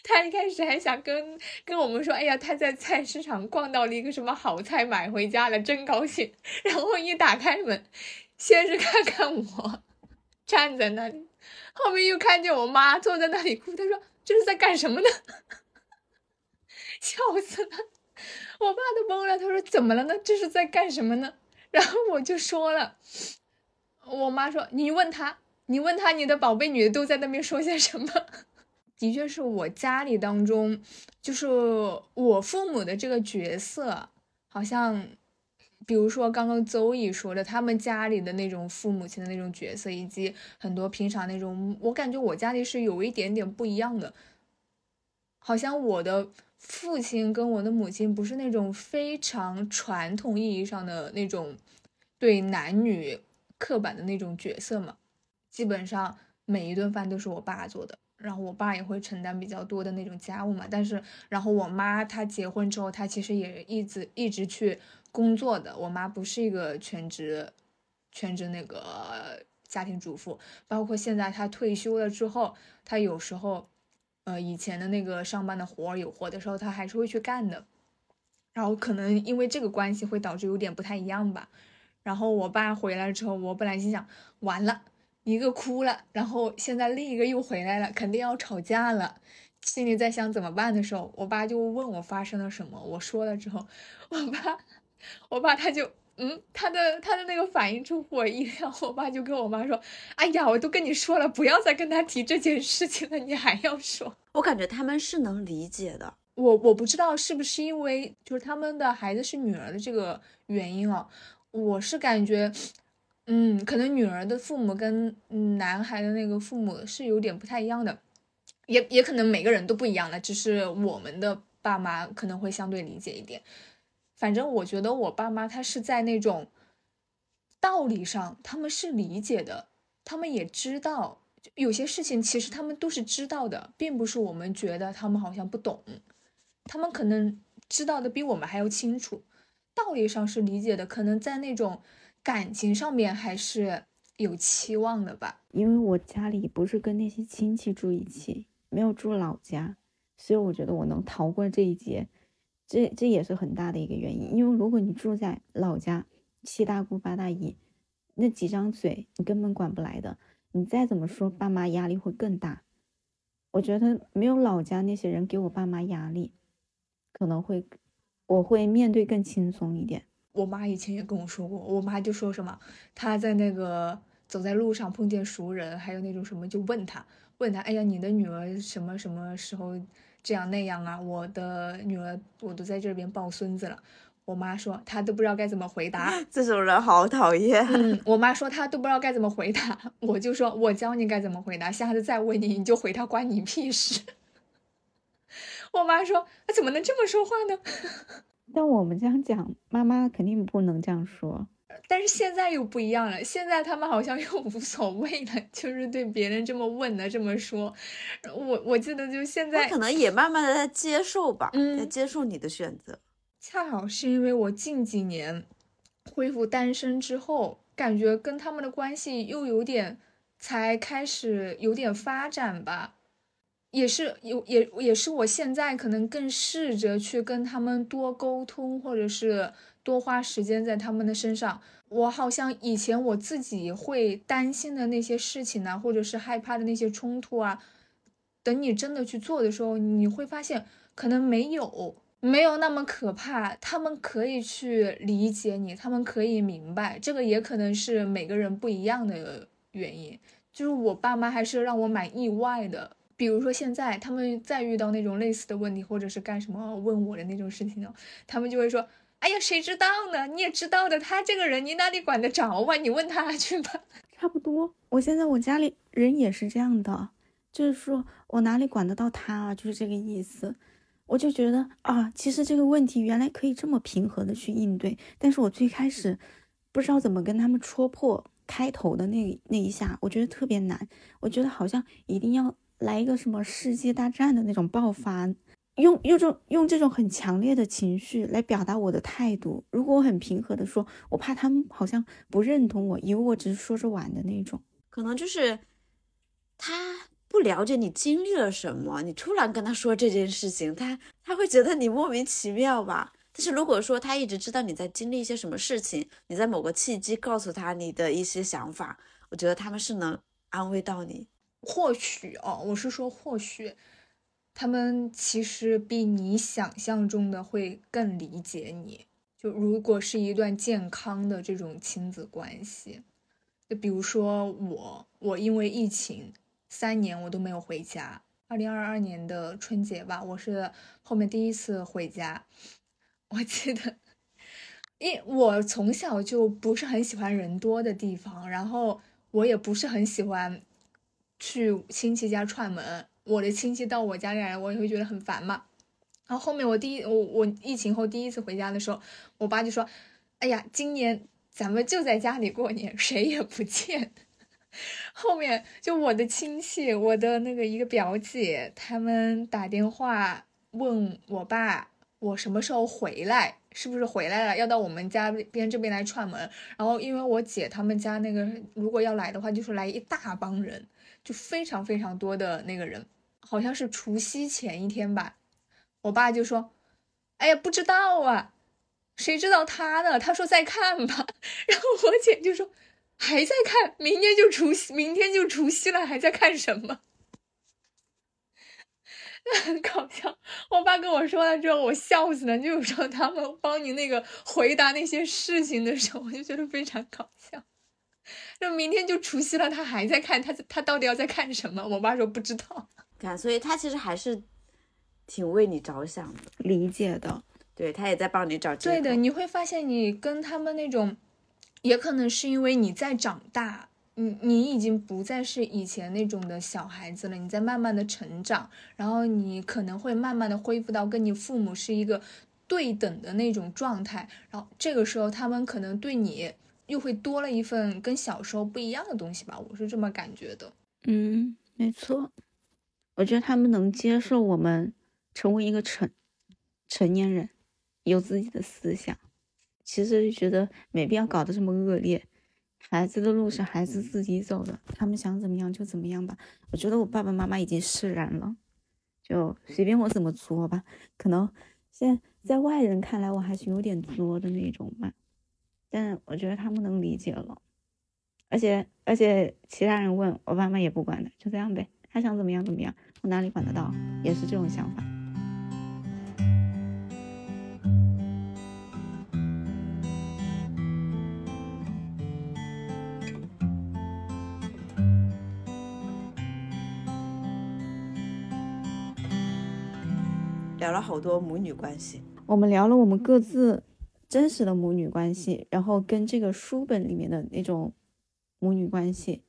他一开始还想跟跟我们说，哎呀，他在菜市场逛到了一个什么好菜，买回家了，真高兴。然后一打开门，先是看看我站在那里，后面又看见我妈坐在那里哭。他说这是在干什么呢？笑死了，我爸都懵了。他说怎么了呢？这是在干什么呢？然后我就说了，我妈说你问他。你问他，你的宝贝女都在那边说些什么？的确是我家里当中，就是我父母的这个角色，好像，比如说刚刚邹乙说的，他们家里的那种父母亲的那种角色，以及很多平常那种，我感觉我家里是有一点点不一样的。好像我的父亲跟我的母亲不是那种非常传统意义上的那种对男女刻板的那种角色嘛。基本上每一顿饭都是我爸做的，然后我爸也会承担比较多的那种家务嘛。但是，然后我妈她结婚之后，她其实也一直一直去工作的。我妈不是一个全职全职那个家庭主妇，包括现在她退休了之后，她有时候，呃，以前的那个上班的活有活的时候，她还是会去干的。然后可能因为这个关系会导致有点不太一样吧。然后我爸回来之后，我本来心想完了。一个哭了，然后现在另一个又回来了，肯定要吵架了。心里在想怎么办的时候，我爸就问我发生了什么。我说了之后，我爸，我爸他就，嗯，他的他的那个反应出乎我意料。我爸就跟我妈说：“哎呀，我都跟你说了，不要再跟他提这件事情了，你还要说。”我感觉他们是能理解的。我我不知道是不是因为就是他们的孩子是女儿的这个原因啊，我是感觉。嗯，可能女儿的父母跟男孩的那个父母是有点不太一样的，也也可能每个人都不一样了，只是我们的爸妈可能会相对理解一点。反正我觉得我爸妈他是在那种道理上他们是理解的，他们也知道有些事情其实他们都是知道的，并不是我们觉得他们好像不懂，他们可能知道的比我们还要清楚，道理上是理解的，可能在那种。感情上面还是有期望的吧，因为我家里不是跟那些亲戚住一起，没有住老家，所以我觉得我能逃过这一劫，这这也是很大的一个原因。因为如果你住在老家，七大姑八大姨，那几张嘴你根本管不来的，你再怎么说，爸妈压力会更大。我觉得没有老家那些人给我爸妈压力，可能会我会面对更轻松一点。我妈以前也跟我说过，我妈就说什么，她在那个走在路上碰见熟人，还有那种什么，就问她，问她，哎呀，你的女儿什么什么时候这样那样啊？我的女儿，我都在这边抱孙子了。我妈说她都不知道该怎么回答，这种人好讨厌。嗯，我妈说她都不知道该怎么回答，我就说我教你该怎么回答，下次再问你，你就回她关你屁事。我妈说，那怎么能这么说话呢？但我们这样讲，妈妈肯定不能这样说。但是现在又不一样了，现在他们好像 又无所谓了，就是对别人这么问的这么说。我我记得就现在，可能也慢慢的在接受吧，在接受你的选择。恰好是因为我近几年恢复单身之后，感觉跟他们的关系又有点才开始有点发展吧。也是有也也是我现在可能更试着去跟他们多沟通，或者是多花时间在他们的身上。我好像以前我自己会担心的那些事情呢，或者是害怕的那些冲突啊，等你真的去做的时候，你会发现可能没有没有那么可怕。他们可以去理解你，他们可以明白。这个也可能是每个人不一样的原因。就是我爸妈还是让我蛮意外的。比如说现在他们再遇到那种类似的问题，或者是干什么问我的那种事情呢，他们就会说：“哎呀，谁知道呢？你也知道的，他这个人你哪里管得着啊？你问他去吧。”差不多，我现在我家里人也是这样的，就是说我哪里管得到他啊？就是这个意思。我就觉得啊，其实这个问题原来可以这么平和的去应对，但是我最开始不知道怎么跟他们戳破开头的那那一下，我觉得特别难。我觉得好像一定要来一个什么世界大战的那种爆发，用用这用这种很强烈的情绪来表达我的态度。如果我很平和的说，我怕他们好像不认同我，以为我只是说着玩的那种。可能就是他。不了解你经历了什么，你突然跟他说这件事情，他他会觉得你莫名其妙吧？但是如果说他一直知道你在经历一些什么事情，你在某个契机告诉他你的一些想法，我觉得他们是能安慰到你。或许哦，我是说或许，他们其实比你想象中的会更理解你。就如果是一段健康的这种亲子关系，就比如说我，我因为疫情。三年我都没有回家。二零二二年的春节吧，我是后面第一次回家。我记得，因我从小就不是很喜欢人多的地方，然后我也不是很喜欢去亲戚家串门。我的亲戚到我家里来，我也会觉得很烦嘛。然后后面我第一我我疫情后第一次回家的时候，我爸就说：“哎呀，今年咱们就在家里过年，谁也不见。”后面就我的亲戚，我的那个一个表姐，他们打电话问我爸，我什么时候回来，是不是回来了，要到我们家边这边来串门。然后因为我姐他们家那个如果要来的话，就是来一大帮人，就非常非常多的那个人，好像是除夕前一天吧。我爸就说：“哎呀，不知道啊，谁知道他呢？”他说：“再看吧。”然后我姐就说。还在看，明天就除夕，明天就除夕了，还在看什么？那 很搞笑。我爸跟我说了之后，我笑死了。就是说他们帮你那个回答那些事情的时候，我就觉得非常搞笑。就明天就除夕了，他还在看，他他到底要在看什么？我爸说不知道。看，所以他其实还是挺为你着想的，理解的。对他也在帮你找。对的，你会发现你跟他们那种。也可能是因为你在长大，你你已经不再是以前那种的小孩子了，你在慢慢的成长，然后你可能会慢慢的恢复到跟你父母是一个对等的那种状态，然后这个时候他们可能对你又会多了一份跟小时候不一样的东西吧，我是这么感觉的。嗯，没错，我觉得他们能接受我们成为一个成成年人，有自己的思想。其实觉得没必要搞得这么恶劣，孩子的路是孩子自己走的，他们想怎么样就怎么样吧。我觉得我爸爸妈妈已经释然了，就随便我怎么作吧。可能现在在外人看来我还是有点作的那种吧，但我觉得他们能理解了。而且而且其他人问我爸妈也不管的，就这样呗，他想怎么样怎么样，我哪里管得到？也是这种想法。聊了好多母女关系，我们聊了我们各自真实的母女关系，然后跟这个书本里面的那种母女关系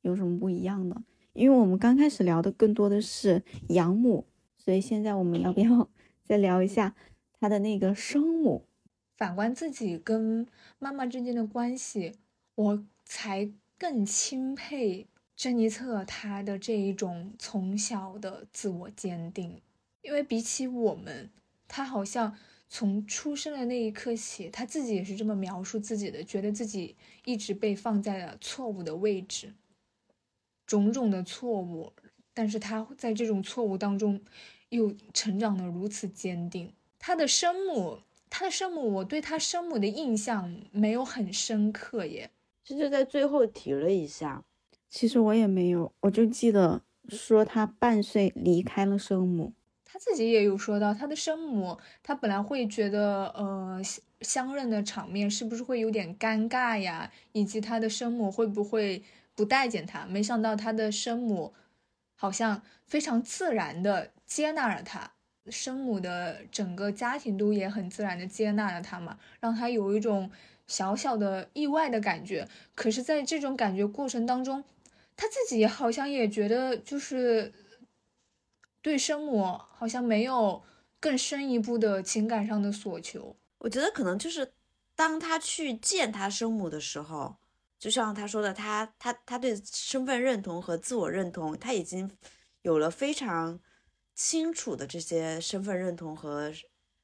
有什么不一样的？因为我们刚开始聊的更多的是养母，所以现在我们要不要 再聊一下她的那个生母？反观自己跟妈妈之间的关系，我才更钦佩珍妮特她的这一种从小的自我坚定。因为比起我们，她好像从出生的那一刻起，他自己也是这么描述自己的，觉得自己一直被放在了错误的位置，种种的错误，但是他在这种错误当中，又成长的如此坚定。他的生母，他的生母，我对他生母的印象没有很深刻耶，这就在最后提了一下，其实我也没有，我就记得说他半岁离开了生母。他自己也有说到，他的生母，他本来会觉得，呃，相认的场面是不是会有点尴尬呀？以及他的生母会不会不待见他？没想到他的生母好像非常自然的接纳了他，生母的整个家庭都也很自然的接纳了他嘛，让他有一种小小的意外的感觉。可是，在这种感觉过程当中，他自己好像也觉得就是对生母好像没有更深一步的情感上的所求。我觉得可能就是当他去见他生母的时候，就像他说的，他他他对身份认同和自我认同，他已经有了非常清楚的这些身份认同和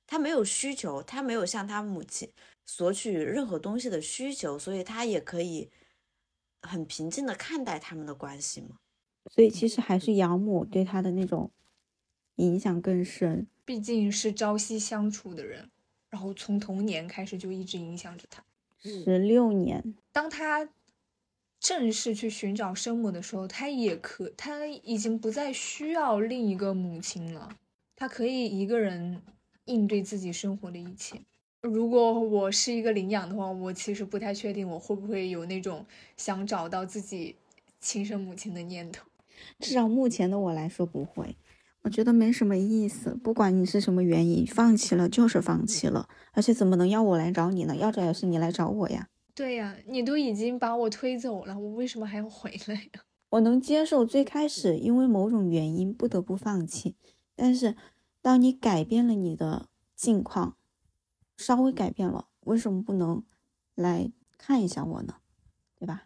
他没有需求，他没有向他母亲索取任何东西的需求，所以他也可以很平静的看待他们的关系嘛。所以其实还是养母对他的那种影响更深。毕竟是朝夕相处的人，然后从童年开始就一直影响着他。十六年，当他正式去寻找生母的时候，他也可他已经不再需要另一个母亲了，他可以一个人应对自己生活的一切。如果我是一个领养的话，我其实不太确定我会不会有那种想找到自己亲生母亲的念头。至少目前的我来说不会，我觉得没什么意思。不管你是什么原因，放弃了就是放弃了，而且怎么能要我来找你呢？要找也是你来找我呀。对呀，你都已经把我推走了，我为什么还要回来呀？我能接受最开始因为某种原因不得不放弃，但是当你改变了你的境况，稍微改变了，为什么不能来看一下我呢？对吧？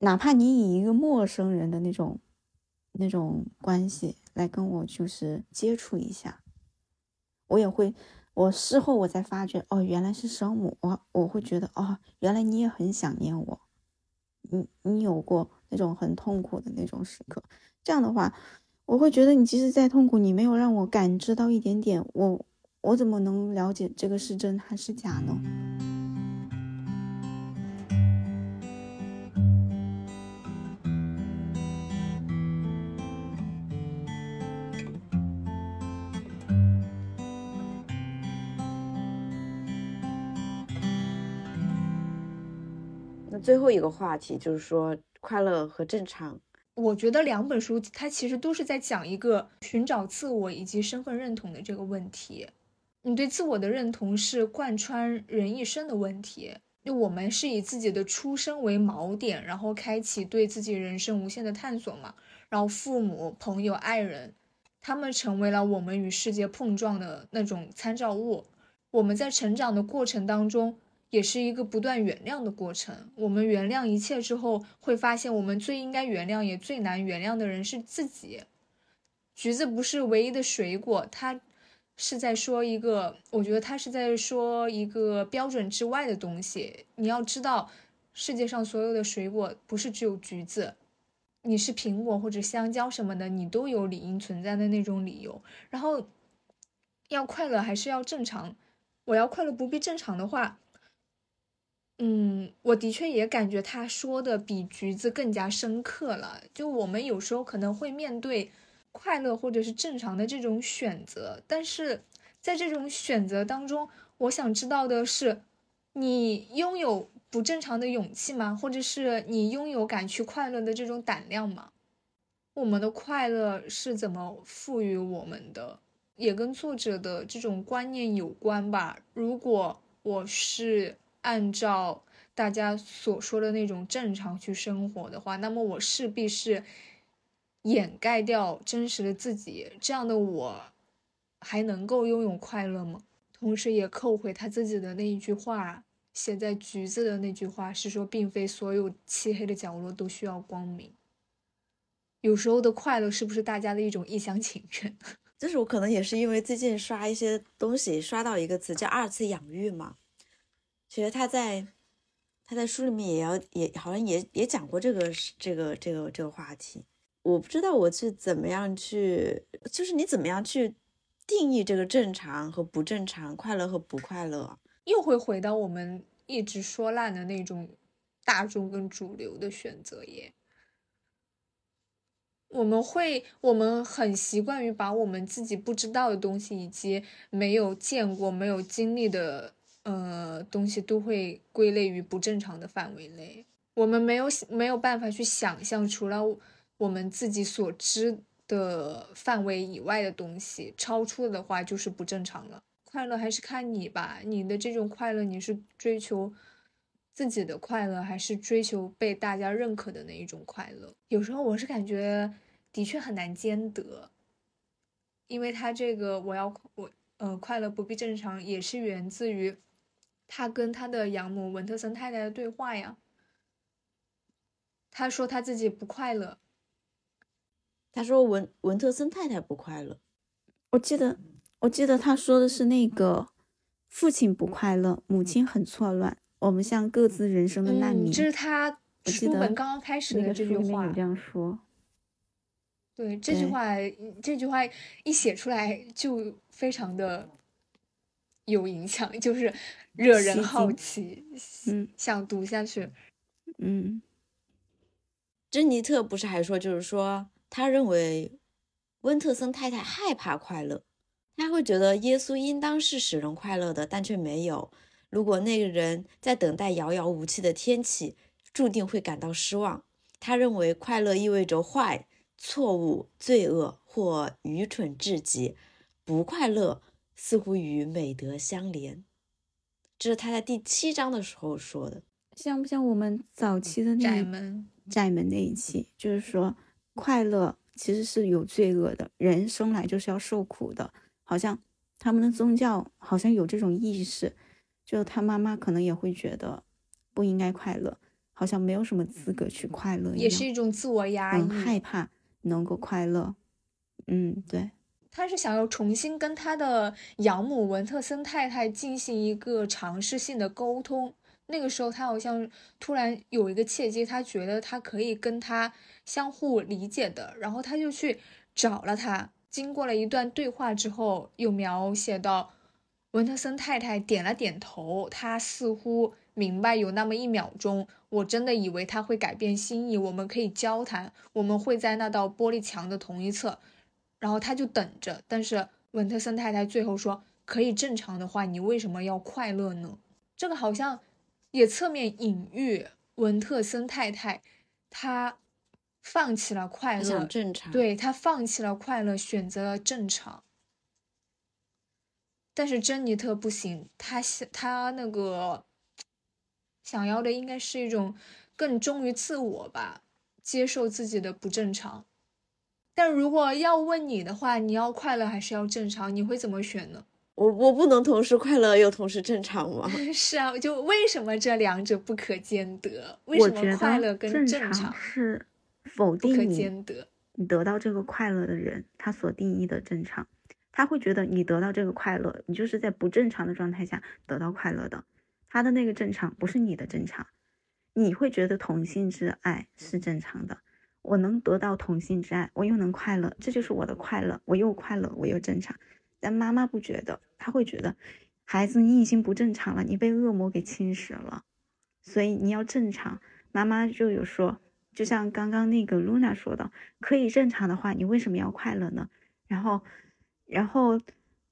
哪怕你以一个陌生人的那种那种关系来跟我就是接触一下，我也会。我事后我才发觉，哦，原来是生母。我我会觉得，哦，原来你也很想念我。你你有过那种很痛苦的那种时刻。这样的话，我会觉得你即使再痛苦，你没有让我感知到一点点，我我怎么能了解这个是真还是假呢？最后一个话题就是说快乐和正常。我觉得两本书它其实都是在讲一个寻找自我以及身份认同的这个问题。你对自我的认同是贯穿人一生的问题。就我们是以自己的出生为锚点，然后开启对自己人生无限的探索嘛。然后父母、朋友、爱人，他们成为了我们与世界碰撞的那种参照物。我们在成长的过程当中。也是一个不断原谅的过程。我们原谅一切之后，会发现我们最应该原谅也最难原谅的人是自己。橘子不是唯一的水果，它是在说一个，我觉得它是在说一个标准之外的东西。你要知道，世界上所有的水果不是只有橘子，你是苹果或者香蕉什么的，你都有理应存在的那种理由。然后，要快乐还是要正常？我要快乐不必正常的话。嗯，我的确也感觉他说的比橘子更加深刻了。就我们有时候可能会面对快乐或者是正常的这种选择，但是在这种选择当中，我想知道的是，你拥有不正常的勇气吗？或者是你拥有敢去快乐的这种胆量吗？我们的快乐是怎么赋予我们的？也跟作者的这种观念有关吧。如果我是。按照大家所说的那种正常去生活的话，那么我势必是掩盖掉真实的自己。这样的我还能够拥有快乐吗？同时也扣回他自己的那一句话，写在橘子的那句话是说，并非所有漆黑的角落都需要光明。有时候的快乐是不是大家的一种一厢情愿？就是我可能也是因为最近刷一些东西，刷到一个词叫二次养育嘛。其实他在他在书里面也要也好像也也讲过这个这个这个这个话题，我不知道我是怎么样去，就是你怎么样去定义这个正常和不正常，快乐和不快乐，又会回到我们一直说烂的那种大众跟主流的选择耶。我们会我们很习惯于把我们自己不知道的东西以及没有见过没有经历的。呃，东西都会归类于不正常的范围内。我们没有没有办法去想象，除了我们自己所知的范围以外的东西，超出了的话就是不正常了。快乐还是看你吧，你的这种快乐，你是追求自己的快乐，还是追求被大家认可的那一种快乐？有时候我是感觉的确很难兼得，因为他这个我要我呃快乐不必正常，也是源自于他跟他的养母文特森太太的对话呀。他说他自己不快乐，他说文文特森太太不快乐。我记得，我记得他说的是那个父亲不快乐，母亲很错乱，我们像各自人生的难民。嗯，这是他书本刚刚开始那个的这句话这。样说。对这句话，这句话一写出来就非常的有影响，就是惹人好奇，嗯想读下去。嗯，珍妮特不是还说，就是说，他认为温特森太太害怕快乐，他会觉得耶稣应当是使人快乐的，但却没有。如果那个人在等待遥遥无期的天气，注定会感到失望。他认为快乐意味着坏、错误、罪恶或愚蠢至极，不快乐似乎与美德相连。这是他在第七章的时候说的。像不像我们早期的那窄一门，窄门那一期，就是说快乐其实是有罪恶的，人生来就是要受苦的，好像他们的宗教好像有这种意识，就他妈妈可能也会觉得不应该快乐，好像没有什么资格去快乐一样，也是一种自我压抑。很害怕能够快乐。嗯，对，他是想要重新跟他的养母文特森太太进行一个尝试性的沟通。那个时候，他好像突然有一个契机，他觉得他可以跟他相互理解的，然后他就去找了他。经过了一段对话之后，又描写到文特森太太点了点头，他似乎明白有那么一秒钟，我真的以为他会改变心意，我们可以交谈，我们会在那道玻璃墙的同一侧。然后他就等着，但是文特森太太最后说：“可以正常的话，你为什么要快乐呢？”这个好像也侧面隐喻文特森太太她放弃了快乐想，正常，，对她放弃了快乐，选择了正常。但是珍妮特不行，她想她那个想要的应该是一种更忠于自我吧，接受自己的不正常。但如果要问你的话，你要快乐还是要正常？你会怎么选呢？我我不能同时快乐又同时正常吗？是啊，就为什么这两者不可兼得？为什么快乐跟正常是否不可定你兼得？你得到这个快乐的人，他所定义的正常，他会觉得你得到这个快乐，你就是在不正常的状态下得到快乐的。他的那个正常不是你的正常，你会觉得同性之爱是正常的。我能得到同性之爱，我又能快乐，这就是我的快乐，我又快乐，我又正常。但妈妈不觉得，她会觉得孩子你已经不正常了，你被恶魔给侵蚀了，所以你要正常。妈妈就有说，就像刚刚那个露娜说的，可以正常的话，你为什么要快乐呢？然后，然后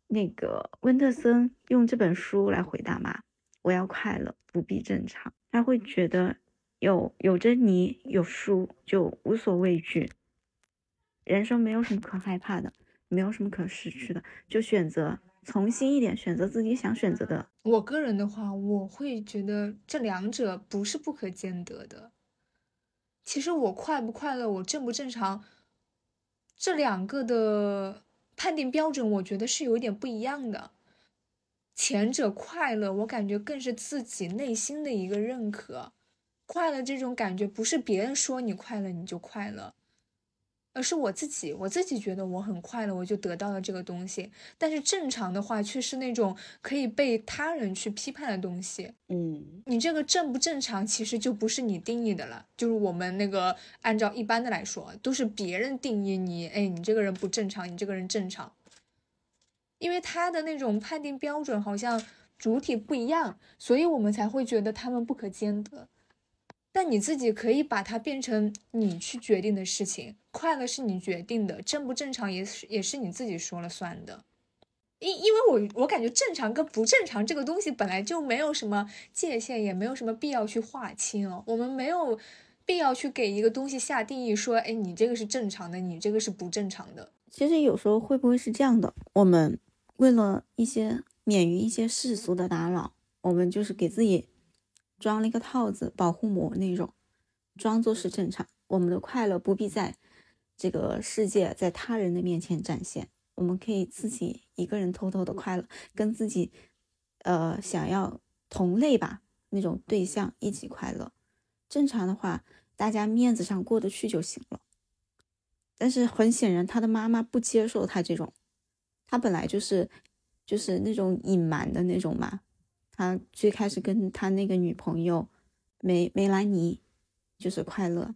那个温特森用这本书来回答妈，我要快乐，不必正常。他会觉得有有珍妮有书就无所畏惧，人生没有什么可害怕的，没有什么可失去的，就选择从心一点，选择自己想选择的。我个人的话，我会觉得这两者不是不可兼得的。其实我快不快乐，我正不正常，这两个的判定标准，我觉得是有一点不一样的。前者快乐，我感觉更是自己内心的一个认可。快乐这种感觉，不是别人说你快乐你就快乐，而是我自己，我自己觉得我很快乐，我就得到了这个东西。但是正常的话，却是那种可以被他人去批判的东西。嗯，你这个正不正常，其实就不是你定义的了，就是我们那个按照一般的来说，都是别人定义你，哎，你这个人不正常，你这个人正常，因为他的那种判定标准好像主体不一样，所以我们才会觉得他们不可兼得。但你自己可以把它变成你去决定的事情，快乐是你决定的，正不正常也是也是你自己说了算的。因因为我我感觉正常跟不正常这个东西本来就没有什么界限，也没有什么必要去划清哦。我们没有必要去给一个东西下定义，说，哎，你这个是正常的，你这个是不正常的。其实有时候会不会是这样的？我们为了一些免于一些世俗的打扰，我们就是给自己装了一个套子保护膜那种，装作是正常。我们的快乐不必在这个世界在他人的面前展现，我们可以自己一个人偷偷的快乐，跟自己呃想要同类吧那种对象一起快乐。正常的话，大家面子上过得去就行了。但是很显然，他的妈妈不接受他这种，他本来就是就是那种隐瞒的那种嘛。他最开始跟他那个女朋友梅梅兰妮就是快乐，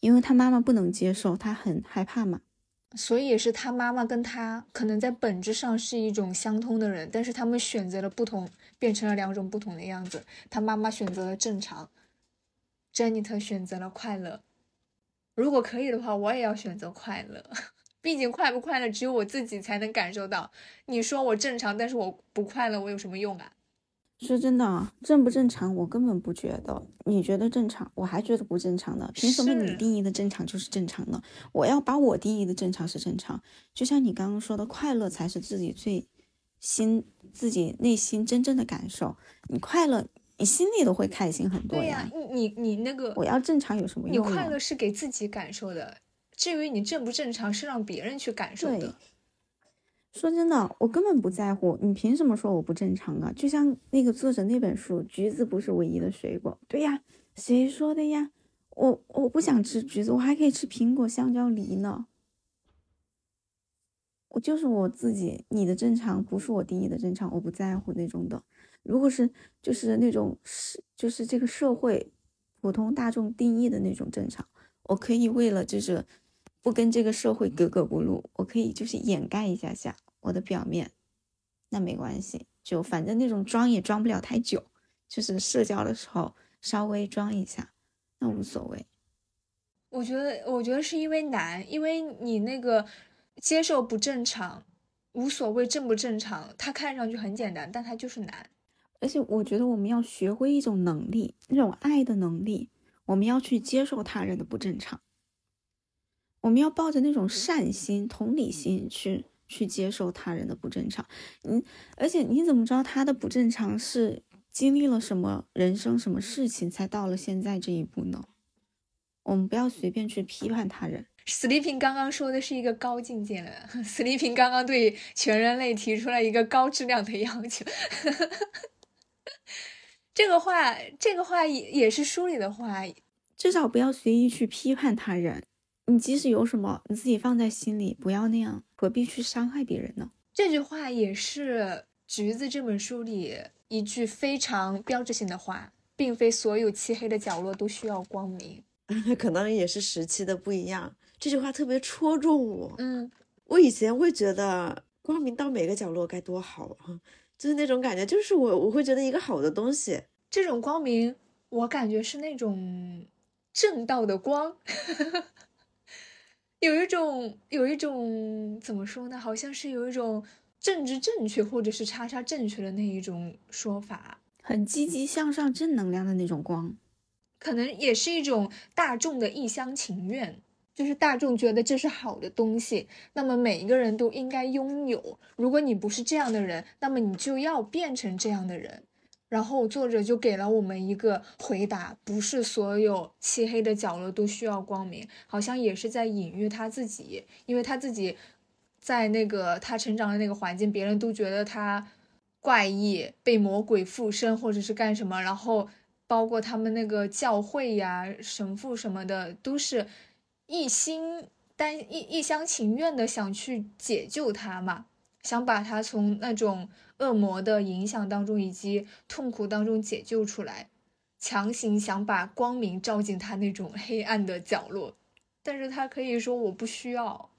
因为他妈妈不能接受，他很害怕嘛。所以也是他妈妈跟他可能在本质上是一种相通的人，但是他们选择了不同，变成了两种不同的样子。他妈妈选择了正常，珍妮特选择了快乐。如果可以的话，我也要选择快乐。毕竟快不快乐，只有我自己才能感受到。你说我正常，但是我不快乐，我有什么用啊？说真的啊，正不正常，我根本不觉得。你觉得正常，我还觉得不正常呢。凭什么你定义的正常就是正常呢？我要把我定义的正常是正常。就像你刚刚说的，快乐才是自己最心、自己内心真正的感受。你快乐，你心里都会开心很多呀。对呀，你你你那个，我要正常有什么用？你快乐是给自己感受的。至于你正不正常，是让别人去感受的。说真的，我根本不在乎。你凭什么说我不正常啊？就像那个作者那本书，橘子不是唯一的水果。对呀，谁说的呀？我我不想吃橘子，我还可以吃苹果、香蕉、梨呢。我就是我自己，你的正常不是我定义的正常，我不在乎那种的。如果是就是那种是就是这个社会普通大众定义的那种正常，我可以为了就是。不跟这个社会格格不入，我可以就是掩盖一下下我的表面，那没关系，就反正那种装也装不了太久，就是社交的时候稍微装一下，那无所谓。我觉得，我觉得是因为难，因为你那个接受不正常，无所谓正不正常，它看上去很简单，但它就是难。而且我觉得我们要学会一种能力，那种爱的能力，我们要去接受他人的不正常。我们要抱着那种善心、同理心去去接受他人的不正常。嗯，而且你怎么知道他的不正常是经历了什么人生、什么事情才到了现在这一步呢？我们不要随便去批判他人。Sleeping 刚刚说的是一个高境界的，史丽萍刚刚对全人类提出了一个高质量的要求。这个话，这个话也也是书里的话，至少不要随意去批判他人。你即使有什么，你自己放在心里，不要那样，何必去伤害别人呢？这句话也是《橘子》这本书里一句非常标志性的话，并非所有漆黑的角落都需要光明。可能也是时期的不一样，这句话特别戳中我。嗯，我以前会觉得光明到每个角落该多好啊，就是那种感觉，就是我我会觉得一个好的东西，这种光明，我感觉是那种正道的光。有一种，有一种怎么说呢？好像是有一种政治正确，或者是叉叉正确的那一种说法，很积极向上、正能量的那种光，可能也是一种大众的一厢情愿，就是大众觉得这是好的东西，那么每一个人都应该拥有。如果你不是这样的人，那么你就要变成这样的人。然后作者就给了我们一个回答：不是所有漆黑的角落都需要光明，好像也是在隐喻他自己，因为他自己在那个他成长的那个环境，别人都觉得他怪异，被魔鬼附身或者是干什么，然后包括他们那个教会呀、神父什么的，都是一心单一一厢情愿的想去解救他嘛，想把他从那种。恶魔的影响当中，以及痛苦当中解救出来，强行想把光明照进他那种黑暗的角落，但是他可以说我不需要，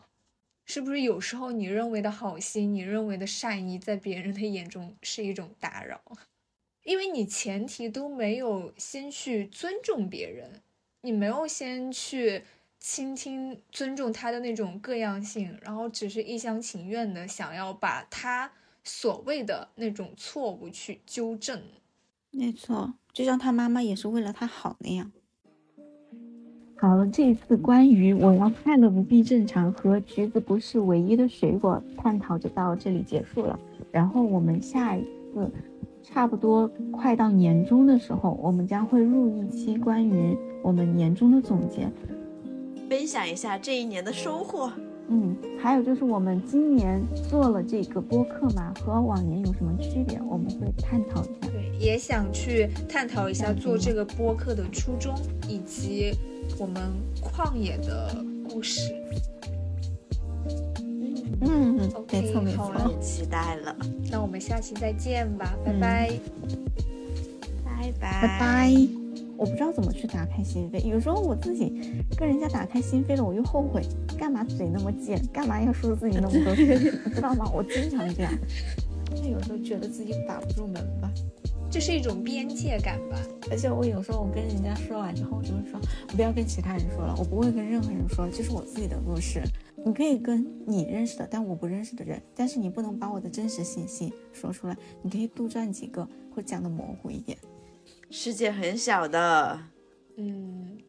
是不是？有时候你认为的好心，你认为的善意，在别人的眼中是一种打扰，因为你前提都没有先去尊重别人，你没有先去倾听、尊重他的那种各样性，然后只是一厢情愿的想要把他。所谓的那种错误去纠正，没错，就像他妈妈也是为了他好那样。好了，这一次关于我要快乐不必正常和橘子不是唯一的水果探讨就到这里结束了。然后我们下一次差不多快到年终的时候，我们将会录一期关于我们年终的总结。分享一下这一年的收获。嗯，还有就是我们今年做了这个播客嘛，和往年有什么区别？我们会探讨一下。对，也想去探讨一下做这个播客的初衷，以及我们旷野的故事。嗯，没 OK，错没错好了。期待了，那我们下期再见吧，拜嗯拜。拜拜拜拜。我不知道怎么去打开心扉，有时候我自己跟人家打开心扉了，我又后悔，干嘛嘴那么贱，干嘛要说自己那么多 你知道吗？我经常这样，就有时候觉得自己把不住门吧。这是一种边界感吧？而且我有时候我跟人家说完之后，我就会说，我不要跟其他人说了，我不会跟任何人说，这是我自己的故事。你可以跟你认识的，但我不认识的人，但是你不能把我的真实信息说出来。你可以杜撰几个，或讲的模糊一点。世界很小的。嗯，